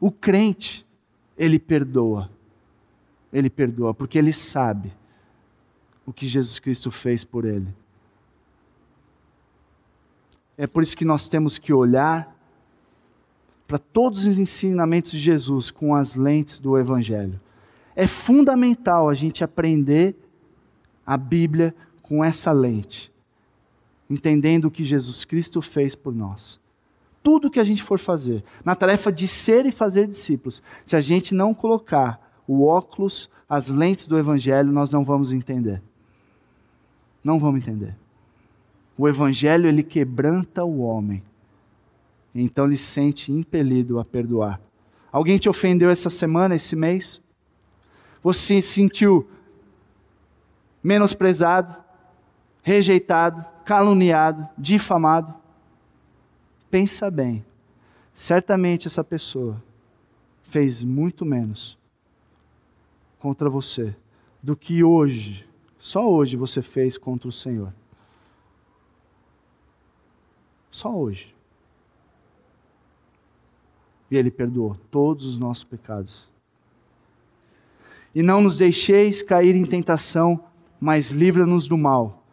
O crente, ele perdoa. Ele perdoa porque ele sabe o que Jesus Cristo fez por ele. É por isso que nós temos que olhar para todos os ensinamentos de Jesus com as lentes do Evangelho. É fundamental a gente aprender a Bíblia com essa lente, entendendo o que Jesus Cristo fez por nós tudo que a gente for fazer, na tarefa de ser e fazer discípulos, se a gente não colocar o óculos, as lentes do Evangelho, nós não vamos entender. Não vamos entender. O Evangelho, ele quebranta o homem. Então ele se sente impelido a perdoar. Alguém te ofendeu essa semana, esse mês? Você se sentiu menosprezado, rejeitado, caluniado, difamado? pensa bem, certamente essa pessoa fez muito menos contra você do que hoje, só hoje você fez contra o Senhor. Só hoje. E Ele perdoou todos os nossos pecados. E não nos deixeis cair em tentação, mas livra-nos do mal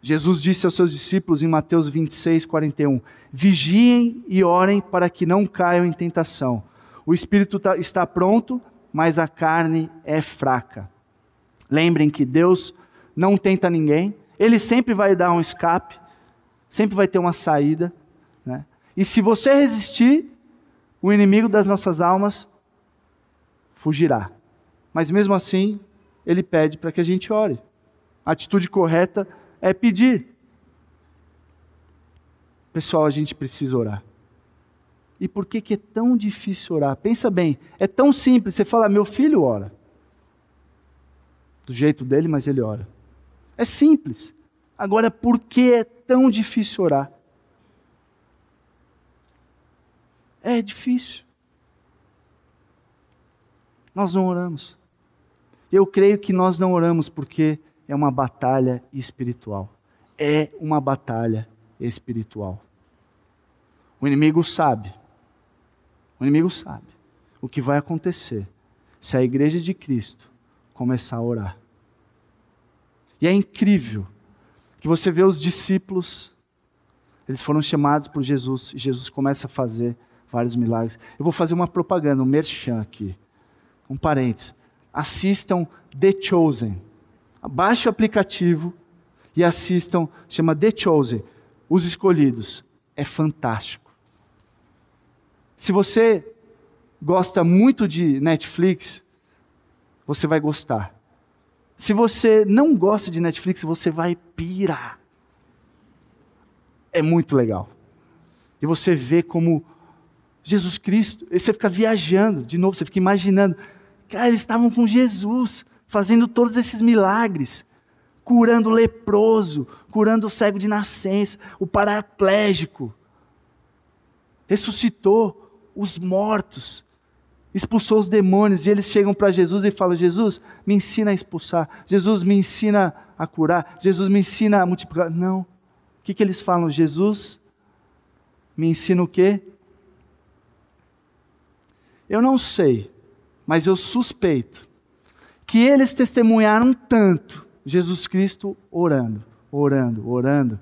Jesus disse aos seus discípulos em Mateus 26, 41: Vigiem e orem para que não caiam em tentação. O espírito tá, está pronto, mas a carne é fraca. Lembrem que Deus não tenta ninguém, Ele sempre vai dar um escape, sempre vai ter uma saída. Né? E se você resistir, o inimigo das nossas almas fugirá. Mas mesmo assim, Ele pede para que a gente ore. A atitude correta é pedir. Pessoal, a gente precisa orar. E por que, que é tão difícil orar? Pensa bem, é tão simples. Você fala, meu filho ora. Do jeito dele, mas ele ora. É simples. Agora, por que é tão difícil orar? É difícil. Nós não oramos. Eu creio que nós não oramos porque é uma batalha espiritual. É uma batalha espiritual. O inimigo sabe. O inimigo sabe o que vai acontecer se a igreja de Cristo começar a orar. E é incrível que você vê os discípulos, eles foram chamados por Jesus, e Jesus começa a fazer vários milagres. Eu vou fazer uma propaganda, um merchan aqui. Um parênteses. Assistam The Chosen. Baixe o aplicativo e assistam, chama The Chosen, Os Escolhidos. É fantástico. Se você gosta muito de Netflix, você vai gostar. Se você não gosta de Netflix, você vai pirar. É muito legal. E você vê como Jesus Cristo, e você fica viajando, de novo, você fica imaginando. Cara, eles estavam com Jesus, fazendo todos esses milagres, curando o leproso, curando o cego de nascença, o paraplégico. Ressuscitou os mortos, expulsou os demônios, e eles chegam para Jesus e falam: Jesus, me ensina a expulsar, Jesus, me ensina a curar, Jesus, me ensina a multiplicar. Não. O que, que eles falam? Jesus, me ensina o quê? Eu não sei, mas eu suspeito que eles testemunharam tanto Jesus Cristo orando, orando, orando,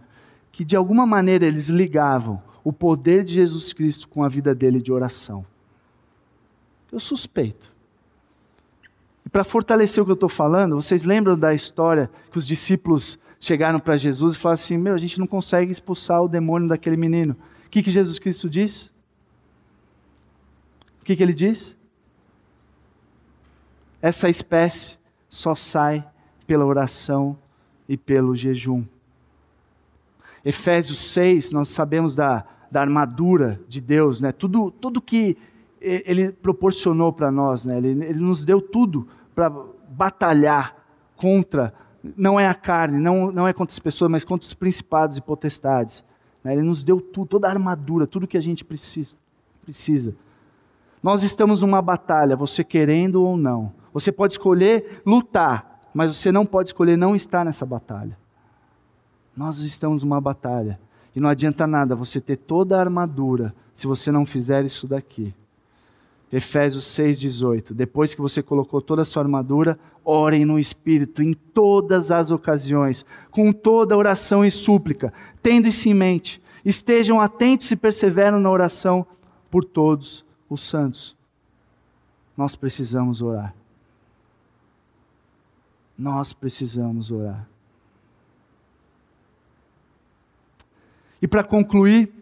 que de alguma maneira eles ligavam o poder de Jesus Cristo com a vida dele de oração. Eu suspeito. E para fortalecer o que eu estou falando, vocês lembram da história que os discípulos chegaram para Jesus e falaram assim: Meu, a gente não consegue expulsar o demônio daquele menino. O que, que Jesus Cristo diz? O que, que ele diz? Essa espécie só sai pela oração e pelo jejum. Efésios 6, nós sabemos da, da armadura de Deus, né? tudo, tudo que Ele proporcionou para nós, né? ele, ele nos deu tudo para batalhar contra, não é a carne, não, não é contra as pessoas, mas contra os principados e potestades. Né? Ele nos deu tudo, toda a armadura, tudo que a gente precisa. precisa. Nós estamos numa batalha, você querendo ou não. Você pode escolher lutar, mas você não pode escolher não estar nessa batalha. Nós estamos numa batalha. E não adianta nada você ter toda a armadura se você não fizer isso daqui. Efésios 6,18. Depois que você colocou toda a sua armadura, orem no Espírito em todas as ocasiões, com toda oração e súplica, tendo isso em mente. Estejam atentos e perseveram na oração por todos os santos. Nós precisamos orar. Nós precisamos orar. E para concluir,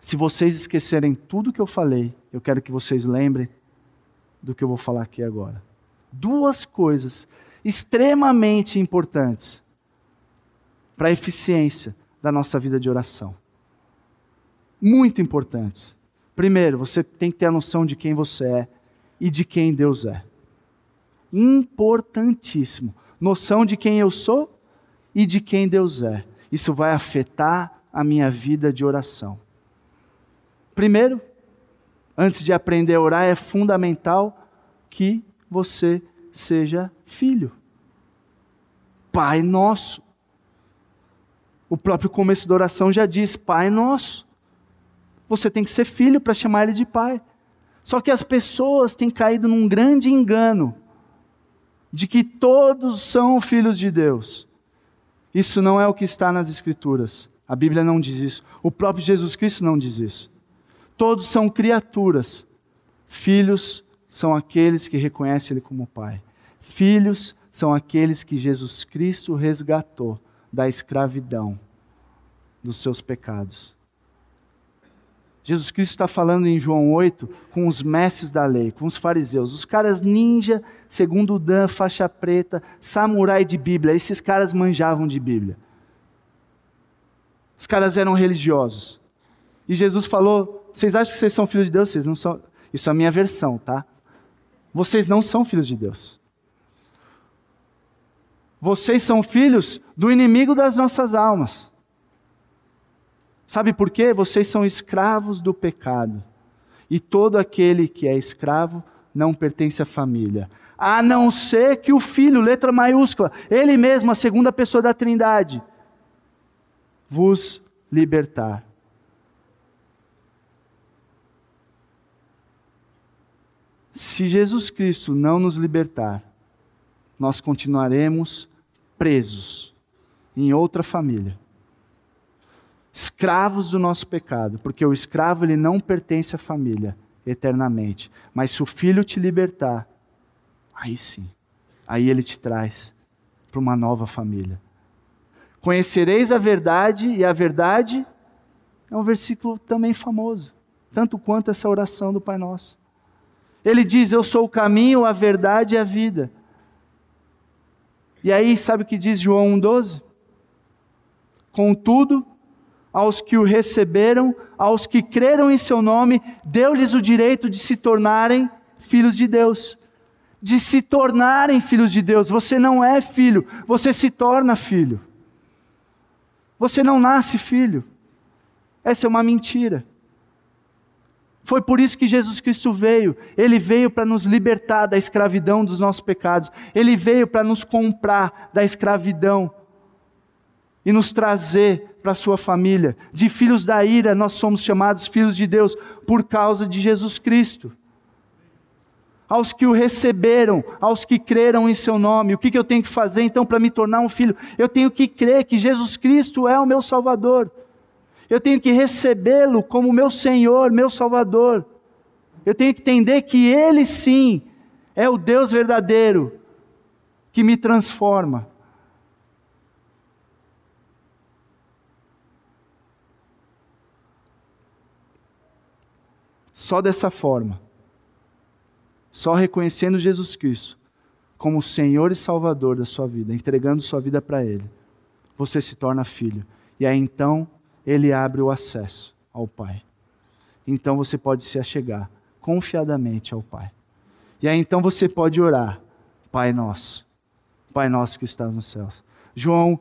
se vocês esquecerem tudo que eu falei, eu quero que vocês lembrem do que eu vou falar aqui agora. Duas coisas extremamente importantes para a eficiência da nossa vida de oração. Muito importantes. Primeiro, você tem que ter a noção de quem você é e de quem Deus é. Importantíssimo. Noção de quem eu sou e de quem Deus é. Isso vai afetar a minha vida de oração. Primeiro, antes de aprender a orar, é fundamental que você seja filho. Pai nosso. O próprio começo da oração já diz: Pai nosso. Você tem que ser filho para chamar ele de pai. Só que as pessoas têm caído num grande engano de que todos são filhos de Deus. Isso não é o que está nas Escrituras. A Bíblia não diz isso. O próprio Jesus Cristo não diz isso. Todos são criaturas. Filhos são aqueles que reconhecem Ele como Pai. Filhos são aqueles que Jesus Cristo resgatou da escravidão, dos seus pecados. Jesus Cristo está falando em João 8 com os mestres da lei, com os fariseus, os caras ninja, segundo Dan, faixa preta, samurai de Bíblia. Esses caras manjavam de Bíblia. Os caras eram religiosos. E Jesus falou vocês acham que vocês são filhos de Deus? Vocês não são. Isso é a minha versão, tá? Vocês não são filhos de Deus. Vocês são filhos do inimigo das nossas almas. Sabe por quê? Vocês são escravos do pecado. E todo aquele que é escravo não pertence à família. A não ser que o filho, letra maiúscula, ele mesmo, a segunda pessoa da Trindade, vos libertar. Se Jesus Cristo não nos libertar, nós continuaremos presos em outra família. Escravos do nosso pecado, porque o escravo ele não pertence à família eternamente, mas se o filho te libertar, aí sim, aí ele te traz para uma nova família. Conhecereis a verdade, e a verdade é um versículo também famoso, tanto quanto essa oração do Pai Nosso. Ele diz: Eu sou o caminho, a verdade e a vida. E aí, sabe o que diz João 1,12? Contudo, aos que o receberam, aos que creram em seu nome, deu-lhes o direito de se tornarem filhos de Deus. De se tornarem filhos de Deus. Você não é filho, você se torna filho. Você não nasce filho. Essa é uma mentira. Foi por isso que Jesus Cristo veio. Ele veio para nos libertar da escravidão dos nossos pecados. Ele veio para nos comprar da escravidão e nos trazer para a sua família. De filhos da ira, nós somos chamados filhos de Deus por causa de Jesus Cristo. Aos que o receberam, aos que creram em seu nome, o que, que eu tenho que fazer então para me tornar um filho? Eu tenho que crer que Jesus Cristo é o meu Salvador. Eu tenho que recebê-lo como meu Senhor, meu Salvador. Eu tenho que entender que Ele sim é o Deus verdadeiro que me transforma. Só dessa forma, só reconhecendo Jesus Cristo como Senhor e Salvador da sua vida, entregando sua vida para Ele, você se torna filho. E aí então ele abre o acesso ao Pai. Então você pode se achegar confiadamente ao Pai. E aí então você pode orar, Pai nosso, Pai nosso que estás nos céus. João,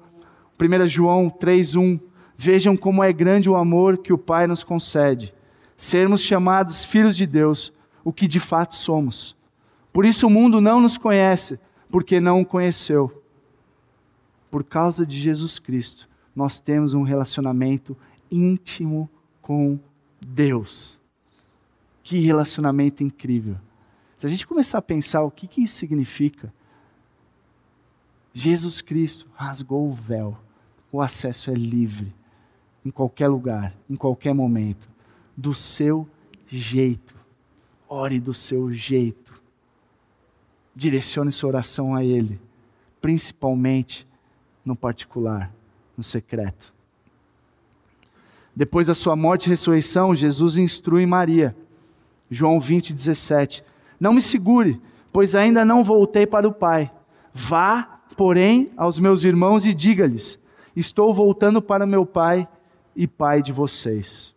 1 João 3:1 Vejam como é grande o amor que o Pai nos concede, sermos chamados filhos de Deus, o que de fato somos. Por isso o mundo não nos conhece, porque não o conheceu. Por causa de Jesus Cristo, nós temos um relacionamento íntimo com Deus. Que relacionamento incrível. Se a gente começar a pensar o que, que isso significa, Jesus Cristo rasgou o véu, o acesso é livre, em qualquer lugar, em qualquer momento, do seu jeito. Ore do seu jeito. Direcione sua oração a Ele, principalmente no particular no secreto. Depois da sua morte e ressurreição, Jesus instrui Maria. João 20, 17. Não me segure, pois ainda não voltei para o Pai. Vá, porém, aos meus irmãos e diga-lhes: Estou voltando para meu Pai e Pai de vocês.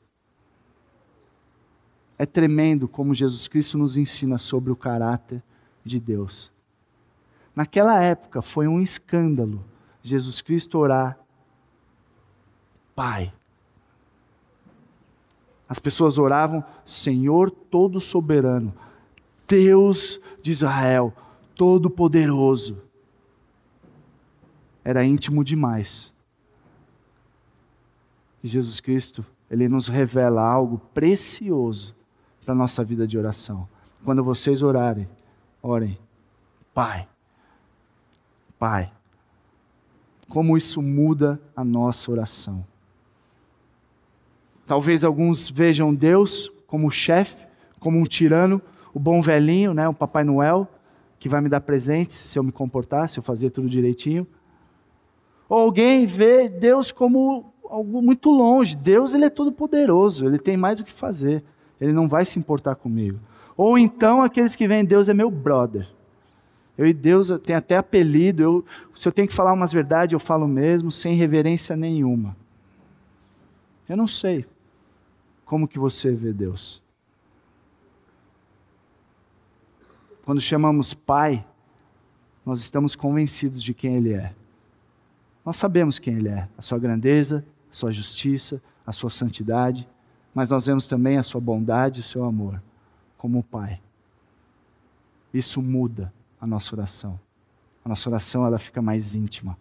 É tremendo como Jesus Cristo nos ensina sobre o caráter de Deus. Naquela época foi um escândalo Jesus Cristo orar Pai. As pessoas oravam, Senhor todo soberano, Deus de Israel, todo poderoso. Era íntimo demais. E Jesus Cristo, ele nos revela algo precioso para a nossa vida de oração. Quando vocês orarem, orem, Pai, Pai. Como isso muda a nossa oração. Talvez alguns vejam Deus como chefe, como um tirano, o bom velhinho, né, o Papai Noel, que vai me dar presentes se eu me comportar, se eu fazer tudo direitinho. Ou alguém vê Deus como algo muito longe. Deus ele é todo poderoso, ele tem mais o que fazer. Ele não vai se importar comigo. Ou então aqueles que veem Deus é meu brother. Eu e Deus tem até apelido. Eu, se eu tenho que falar umas verdades, eu falo mesmo, sem reverência nenhuma. Eu não sei. Como que você vê Deus? Quando chamamos Pai, nós estamos convencidos de quem Ele é. Nós sabemos quem Ele é, a sua grandeza, a sua justiça, a sua santidade, mas nós vemos também a sua bondade e seu amor como Pai. Isso muda a nossa oração. A nossa oração ela fica mais íntima,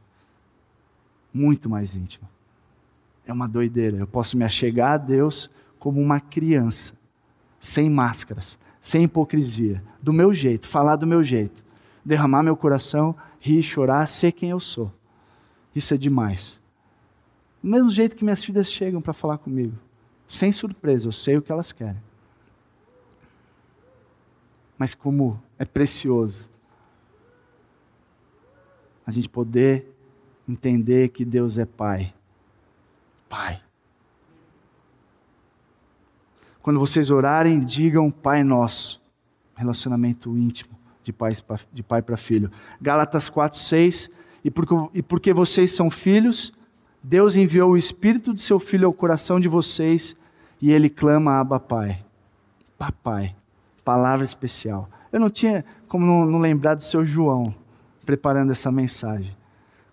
muito mais íntima. É uma doideira. Eu posso me achegar a Deus como uma criança, sem máscaras, sem hipocrisia, do meu jeito, falar do meu jeito, derramar meu coração, rir, chorar, ser quem eu sou. Isso é demais. Do mesmo jeito que minhas filhas chegam para falar comigo, sem surpresa, eu sei o que elas querem. Mas como é precioso a gente poder entender que Deus é Pai. Pai. Quando vocês orarem, digam Pai Nosso. Relacionamento íntimo de pai, para filho. Gálatas 4, 6. E porque, e porque vocês são filhos, Deus enviou o Espírito de seu Filho ao coração de vocês e ele clama Abba Pai. Papai. Palavra especial. Eu não tinha como não, não lembrar do seu João preparando essa mensagem.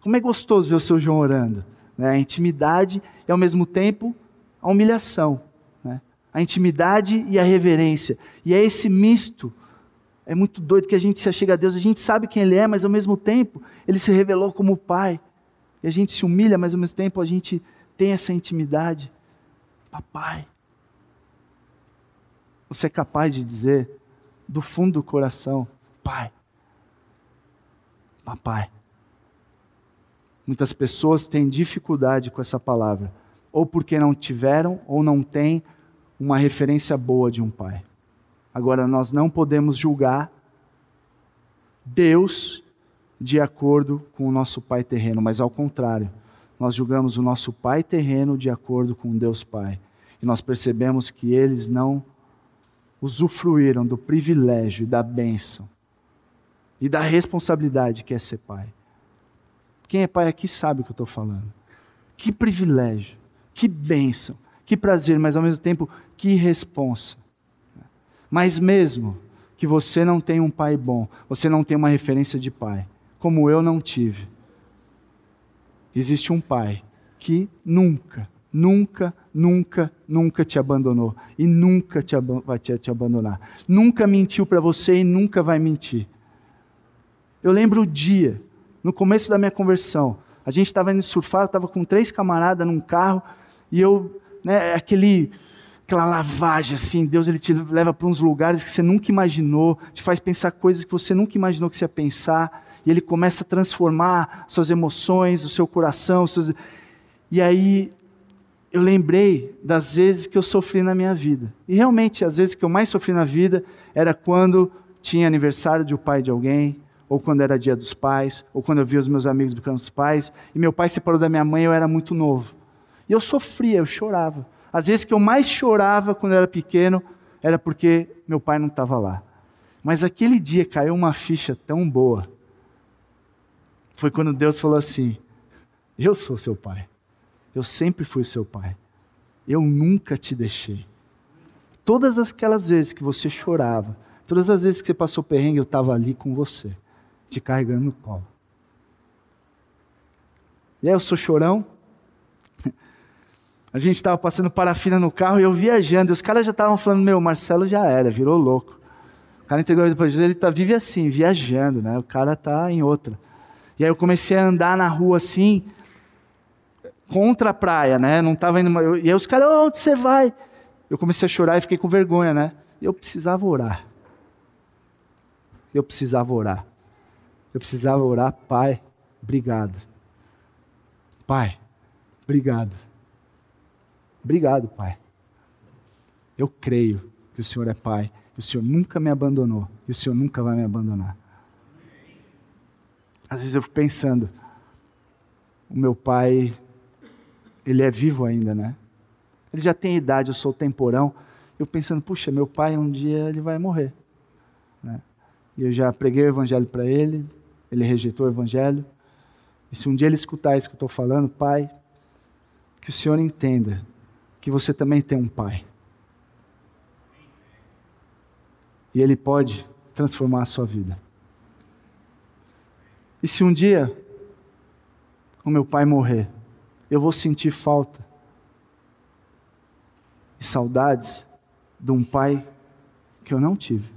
Como é gostoso ver o seu João orando. Né? A intimidade e, ao mesmo tempo, a humilhação. Né? A intimidade e a reverência. E é esse misto. É muito doido que a gente se achega a Deus, a gente sabe quem Ele é, mas ao mesmo tempo Ele se revelou como Pai. E a gente se humilha, mas ao mesmo tempo a gente tem essa intimidade. Papai. Você é capaz de dizer do fundo do coração: Pai. Papai. Muitas pessoas têm dificuldade com essa palavra, ou porque não tiveram ou não têm uma referência boa de um pai. Agora, nós não podemos julgar Deus de acordo com o nosso pai terreno, mas ao contrário, nós julgamos o nosso pai terreno de acordo com Deus Pai. E nós percebemos que eles não usufruíram do privilégio e da bênção e da responsabilidade que é ser pai. Quem é pai aqui sabe o que eu estou falando. Que privilégio, que bênção, que prazer, mas ao mesmo tempo que responsa. Mas mesmo que você não tenha um pai bom, você não tem uma referência de pai, como eu não tive, existe um pai que nunca, nunca, nunca, nunca te abandonou e nunca te vai te, te abandonar. Nunca mentiu para você e nunca vai mentir. Eu lembro o dia, no começo da minha conversão, a gente estava indo surfar, eu estava com três camaradas num carro e eu, né, aquele aquela lavagem assim, Deus ele te leva para uns lugares que você nunca imaginou, te faz pensar coisas que você nunca imaginou que você ia pensar, e ele começa a transformar suas emoções, o seu coração, seus... e aí eu lembrei das vezes que eu sofri na minha vida. E realmente, as vezes que eu mais sofri na vida era quando tinha aniversário de um pai de alguém, ou quando era dia dos pais, ou quando eu via os meus amigos brincando os pais, e meu pai separou da minha mãe, eu era muito novo. E eu sofria, eu chorava. Às vezes que eu mais chorava quando eu era pequeno era porque meu pai não estava lá. Mas aquele dia caiu uma ficha tão boa. Foi quando Deus falou assim: Eu sou seu pai. Eu sempre fui seu pai. Eu nunca te deixei. Todas aquelas vezes que você chorava, todas as vezes que você passou perrengue, eu estava ali com você, te carregando no colo. E aí eu sou chorão, a gente estava passando parafina no carro e eu viajando. E os caras já estavam falando: Meu, Marcelo já era, virou louco. O cara entregou depois Jesus, ele tá, vive assim, viajando, né? O cara tá em outra. E aí eu comecei a andar na rua assim, contra a praia, né? Não tava indo. Eu, e aí os caras: Onde você vai? Eu comecei a chorar e fiquei com vergonha, né? Eu precisava orar. Eu precisava orar. Eu precisava orar, Pai, obrigado. Pai, obrigado Obrigado, Pai. Eu creio que o Senhor é Pai, que o Senhor nunca me abandonou e o Senhor nunca vai me abandonar. Às vezes eu fico pensando, o meu pai, ele é vivo ainda, né? Ele já tem idade, eu sou temporão. Eu pensando, puxa, meu pai um dia ele vai morrer. Né? E eu já preguei o evangelho para ele, ele rejeitou o evangelho. E se um dia ele escutar isso que eu estou falando, pai, que o Senhor entenda que você também tem um pai. E ele pode transformar a sua vida. E se um dia o meu pai morrer, eu vou sentir falta e saudades de um pai que eu não tive.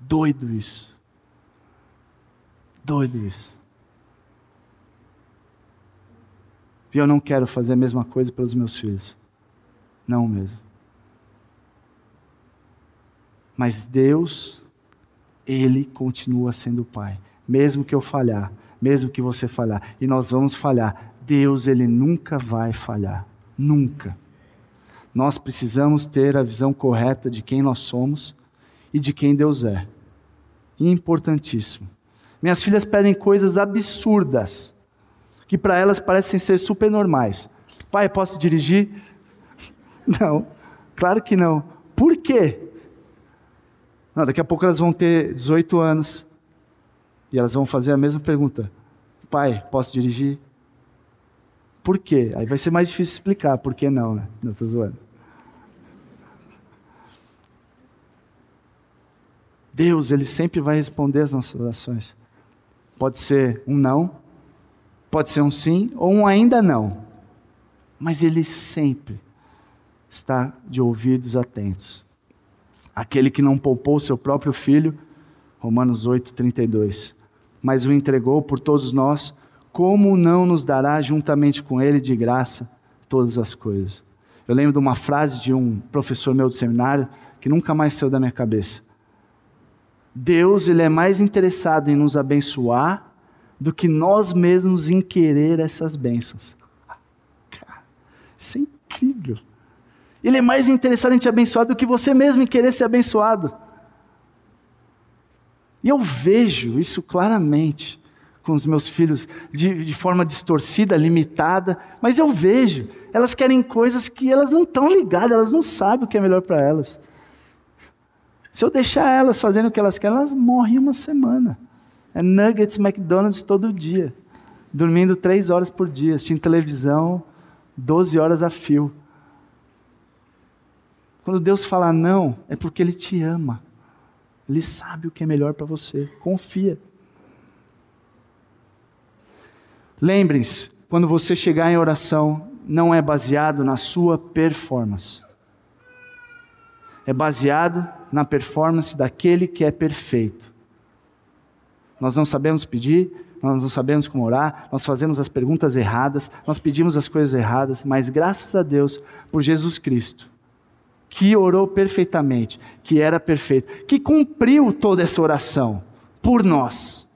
Doido isso. Doido isso. E eu não quero fazer a mesma coisa pelos meus filhos. Não mesmo. Mas Deus, Ele continua sendo Pai. Mesmo que eu falhar, mesmo que você falhar, e nós vamos falhar, Deus, Ele nunca vai falhar. Nunca. Nós precisamos ter a visão correta de quem nós somos e de quem Deus é. Importantíssimo. Minhas filhas pedem coisas absurdas. que para elas parecem ser super normais. Pai, posso dirigir? Não, claro que não. Por quê? Não, daqui a pouco elas vão ter 18 anos e elas vão fazer a mesma pergunta: Pai, posso dirigir? Por quê? Aí vai ser mais difícil explicar por que não, né? Não estou zoando. Deus, Ele sempre vai responder as nossas orações. Pode ser um não, pode ser um sim ou um ainda não. Mas Ele sempre está de ouvidos atentos. Aquele que não poupou seu próprio filho, Romanos 8, 32, mas o entregou por todos nós, como não nos dará juntamente com ele de graça todas as coisas? Eu lembro de uma frase de um professor meu do seminário que nunca mais saiu da minha cabeça. Deus ele é mais interessado em nos abençoar do que nós mesmos em querer essas bênçãos. Isso é incrível. Ele é mais interessado em te abençoar do que você mesmo em querer ser abençoado. E eu vejo isso claramente com os meus filhos de, de, forma distorcida, limitada, mas eu vejo, elas querem coisas que elas não estão ligadas, elas não sabem o que é melhor para elas. Se eu deixar elas fazendo o que elas querem, elas morrem uma semana. É nuggets, McDonald's todo dia. Dormindo três horas por dia, assistindo televisão, 12 horas a fio. Quando Deus fala não, é porque Ele te ama. Ele sabe o que é melhor para você. Confia. Lembrem-se, quando você chegar em oração, não é baseado na sua performance. É baseado na performance daquele que é perfeito. Nós não sabemos pedir, nós não sabemos como orar, nós fazemos as perguntas erradas, nós pedimos as coisas erradas, mas graças a Deus por Jesus Cristo, que orou perfeitamente, que era perfeito, que cumpriu toda essa oração por nós.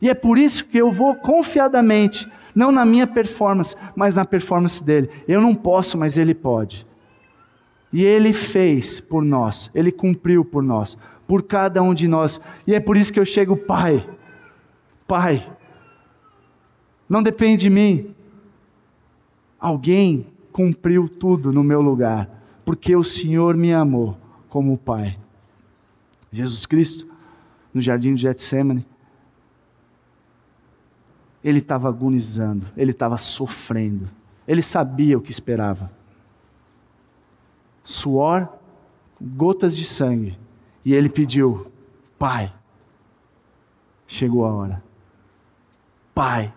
E é por isso que eu vou confiadamente, não na minha performance, mas na performance dele. Eu não posso, mas ele pode. E ele fez por nós, ele cumpriu por nós, por cada um de nós. E é por isso que eu chego, Pai, Pai, não depende de mim. Alguém cumpriu tudo no meu lugar porque o Senhor me amou como Pai. Jesus Cristo, no jardim de Getsemane, ele estava agonizando, ele estava sofrendo, ele sabia o que esperava. Suor, gotas de sangue, e ele pediu: Pai, chegou a hora. Pai,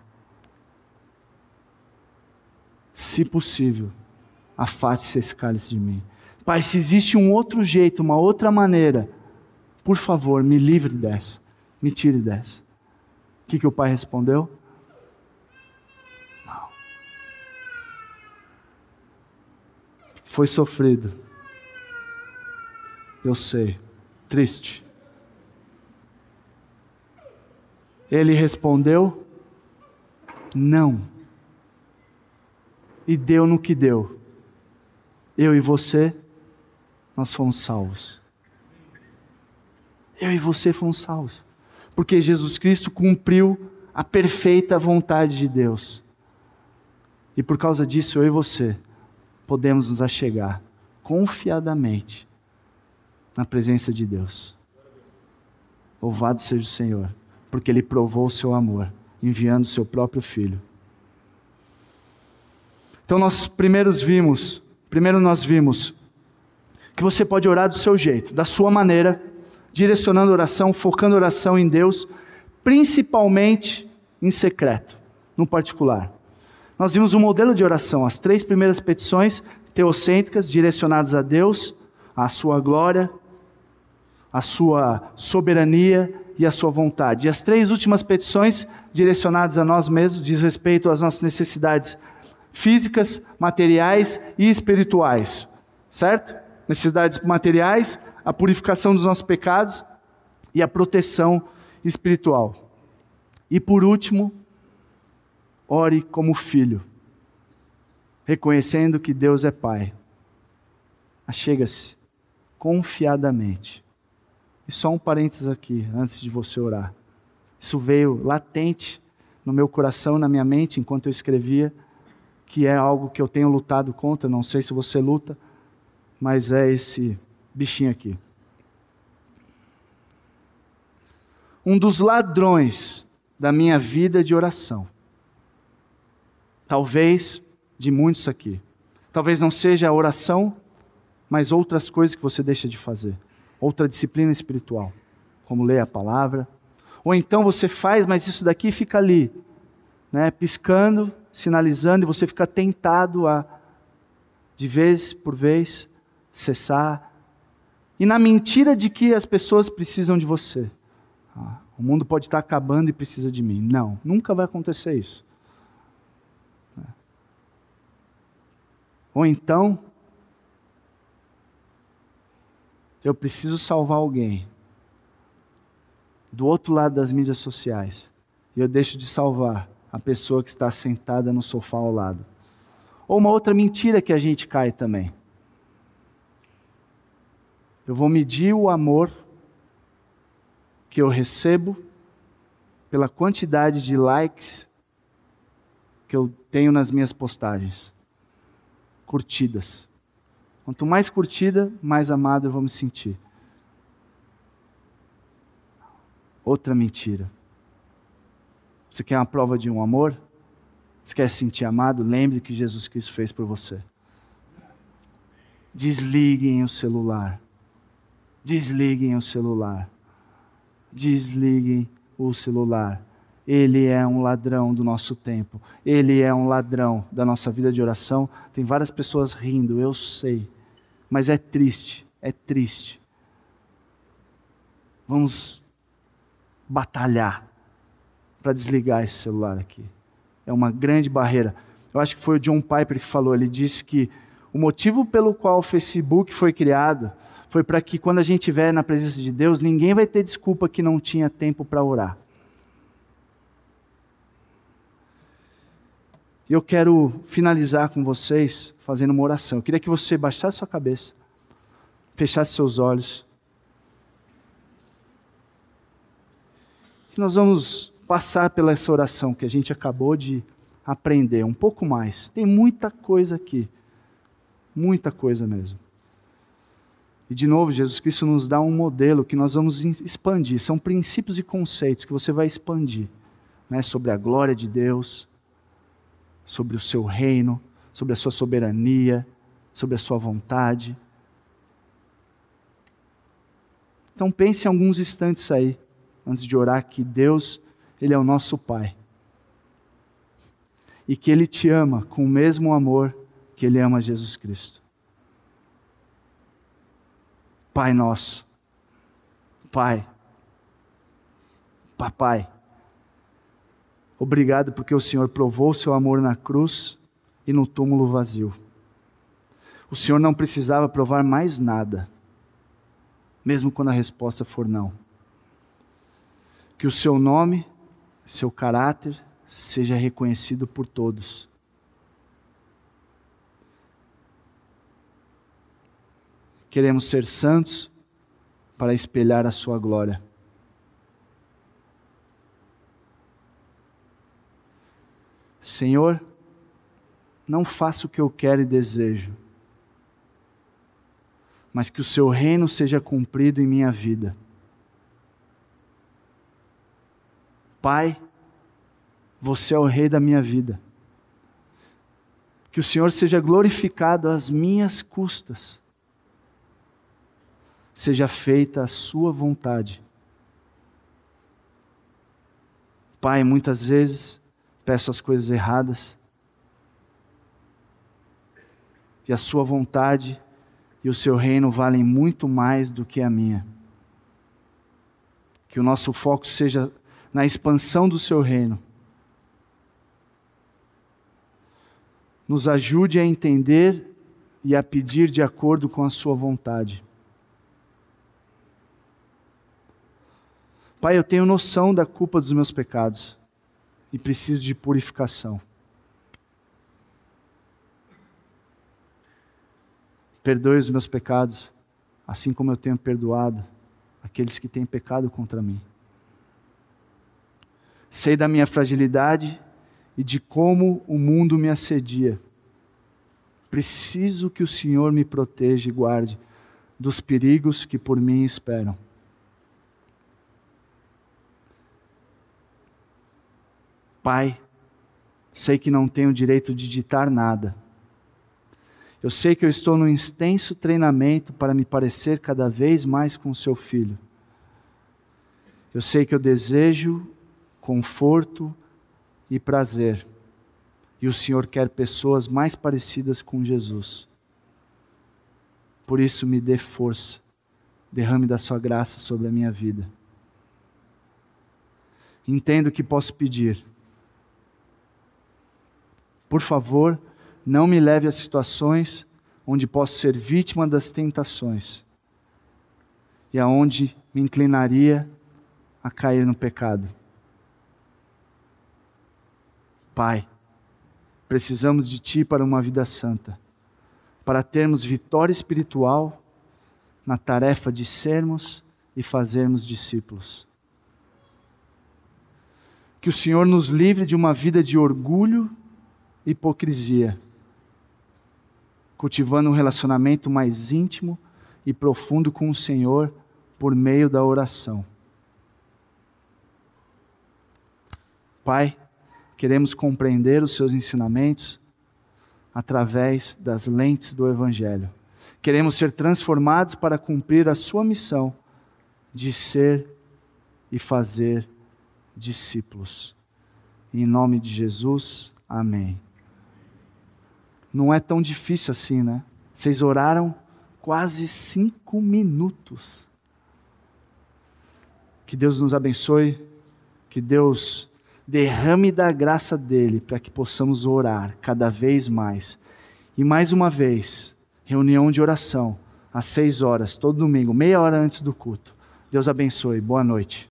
se possível, afaste esse cálice de mim. Pai, se existe um outro jeito, uma outra maneira, por favor, me livre dessa, me tire dessa. O que, que o pai respondeu? Não. Foi sofrido. Eu sei. Triste. Ele respondeu: Não. E deu no que deu eu e você, nós fomos salvos. Eu e você fomos salvos. Porque Jesus Cristo cumpriu a perfeita vontade de Deus. E por causa disso, eu e você podemos nos achegar confiadamente na presença de Deus. Louvado seja o Senhor, porque Ele provou o seu amor, enviando o seu próprio Filho. Então, nós primeiros vimos Primeiro nós vimos que você pode orar do seu jeito, da sua maneira, direcionando oração, focando oração em Deus, principalmente em secreto, no particular. Nós vimos um modelo de oração, as três primeiras petições teocêntricas direcionadas a Deus, à sua glória, à sua soberania e à sua vontade. E as três últimas petições direcionadas a nós mesmos, diz respeito às nossas necessidades físicas, materiais e espirituais, certo? Necessidades materiais, a purificação dos nossos pecados e a proteção espiritual. E por último, ore como filho, reconhecendo que Deus é Pai. Achega-se confiadamente. E só um parênteses aqui, antes de você orar. Isso veio latente no meu coração, na minha mente, enquanto eu escrevia, que é algo que eu tenho lutado contra, não sei se você luta, mas é esse bichinho aqui. Um dos ladrões da minha vida de oração. Talvez de muitos aqui. Talvez não seja a oração, mas outras coisas que você deixa de fazer. Outra disciplina espiritual, como ler a palavra. Ou então você faz, mas isso daqui fica ali, né, piscando, sinalizando, e você fica tentado a, de vez por vez, cessar. E na mentira de que as pessoas precisam de você. Ah, o mundo pode estar acabando e precisa de mim. Não, nunca vai acontecer isso. Ou então, eu preciso salvar alguém do outro lado das mídias sociais e eu deixo de salvar a pessoa que está sentada no sofá ao lado. Ou uma outra mentira que a gente cai também. Eu vou medir o amor que eu recebo pela quantidade de likes que eu tenho nas minhas postagens curtidas. Quanto mais curtida, mais amado eu vou me sentir. Outra mentira. Você quer uma prova de um amor? Você quer se sentir amado? Lembre que Jesus Cristo fez por você. Desliguem o celular. Desliguem o celular. Desliguem o celular. Ele é um ladrão do nosso tempo. Ele é um ladrão da nossa vida de oração. Tem várias pessoas rindo, eu sei. Mas é triste, é triste. Vamos batalhar para desligar esse celular aqui. É uma grande barreira. Eu acho que foi o John Piper que falou. Ele disse que o motivo pelo qual o Facebook foi criado foi para que quando a gente estiver na presença de Deus, ninguém vai ter desculpa que não tinha tempo para orar. E eu quero finalizar com vocês fazendo uma oração. Eu queria que você baixasse sua cabeça, fechasse seus olhos. E nós vamos passar pela essa oração que a gente acabou de aprender um pouco mais. Tem muita coisa aqui. Muita coisa mesmo. E de novo, Jesus Cristo nos dá um modelo que nós vamos expandir. São princípios e conceitos que você vai expandir né, sobre a glória de Deus, sobre o seu reino, sobre a sua soberania, sobre a sua vontade. Então pense em alguns instantes aí, antes de orar, que Deus, Ele é o nosso Pai. E que Ele te ama com o mesmo amor que Ele ama Jesus Cristo. Pai nosso, Pai, Papai, Obrigado porque o Senhor provou o seu amor na cruz e no túmulo vazio. O Senhor não precisava provar mais nada, mesmo quando a resposta for não. Que o seu nome, seu caráter, seja reconhecido por todos. Queremos ser santos para espelhar a sua glória. Senhor, não faça o que eu quero e desejo, mas que o seu reino seja cumprido em minha vida. Pai, você é o rei da minha vida. Que o Senhor seja glorificado às minhas custas. Seja feita a sua vontade. Pai, muitas vezes peço as coisas erradas. E a sua vontade e o seu reino valem muito mais do que a minha. Que o nosso foco seja na expansão do seu reino. Nos ajude a entender e a pedir de acordo com a sua vontade. Pai, eu tenho noção da culpa dos meus pecados e preciso de purificação. Perdoe os meus pecados, assim como eu tenho perdoado aqueles que têm pecado contra mim. Sei da minha fragilidade e de como o mundo me assedia. Preciso que o Senhor me proteja e guarde dos perigos que por mim esperam. Pai, sei que não tenho direito de ditar nada. Eu sei que eu estou num extenso treinamento para me parecer cada vez mais com o seu filho. Eu sei que eu desejo conforto e prazer. E o Senhor quer pessoas mais parecidas com Jesus. Por isso, me dê força, derrame da Sua graça sobre a minha vida. Entendo que posso pedir. Por favor, não me leve a situações onde posso ser vítima das tentações e aonde me inclinaria a cair no pecado. Pai, precisamos de Ti para uma vida santa, para termos vitória espiritual na tarefa de sermos e fazermos discípulos. Que o Senhor nos livre de uma vida de orgulho e hipocrisia, cultivando um relacionamento mais íntimo e profundo com o Senhor por meio da oração. Pai, queremos compreender os seus ensinamentos através das lentes do Evangelho. Queremos ser transformados para cumprir a sua missão de ser e fazer discípulos. Em nome de Jesus, amém. Não é tão difícil assim, né? Vocês oraram quase cinco minutos. Que Deus nos abençoe, que Deus derrame da graça dele para que possamos orar cada vez mais. E mais uma vez, reunião de oração às seis horas, todo domingo, meia hora antes do culto. Deus abençoe. Boa noite.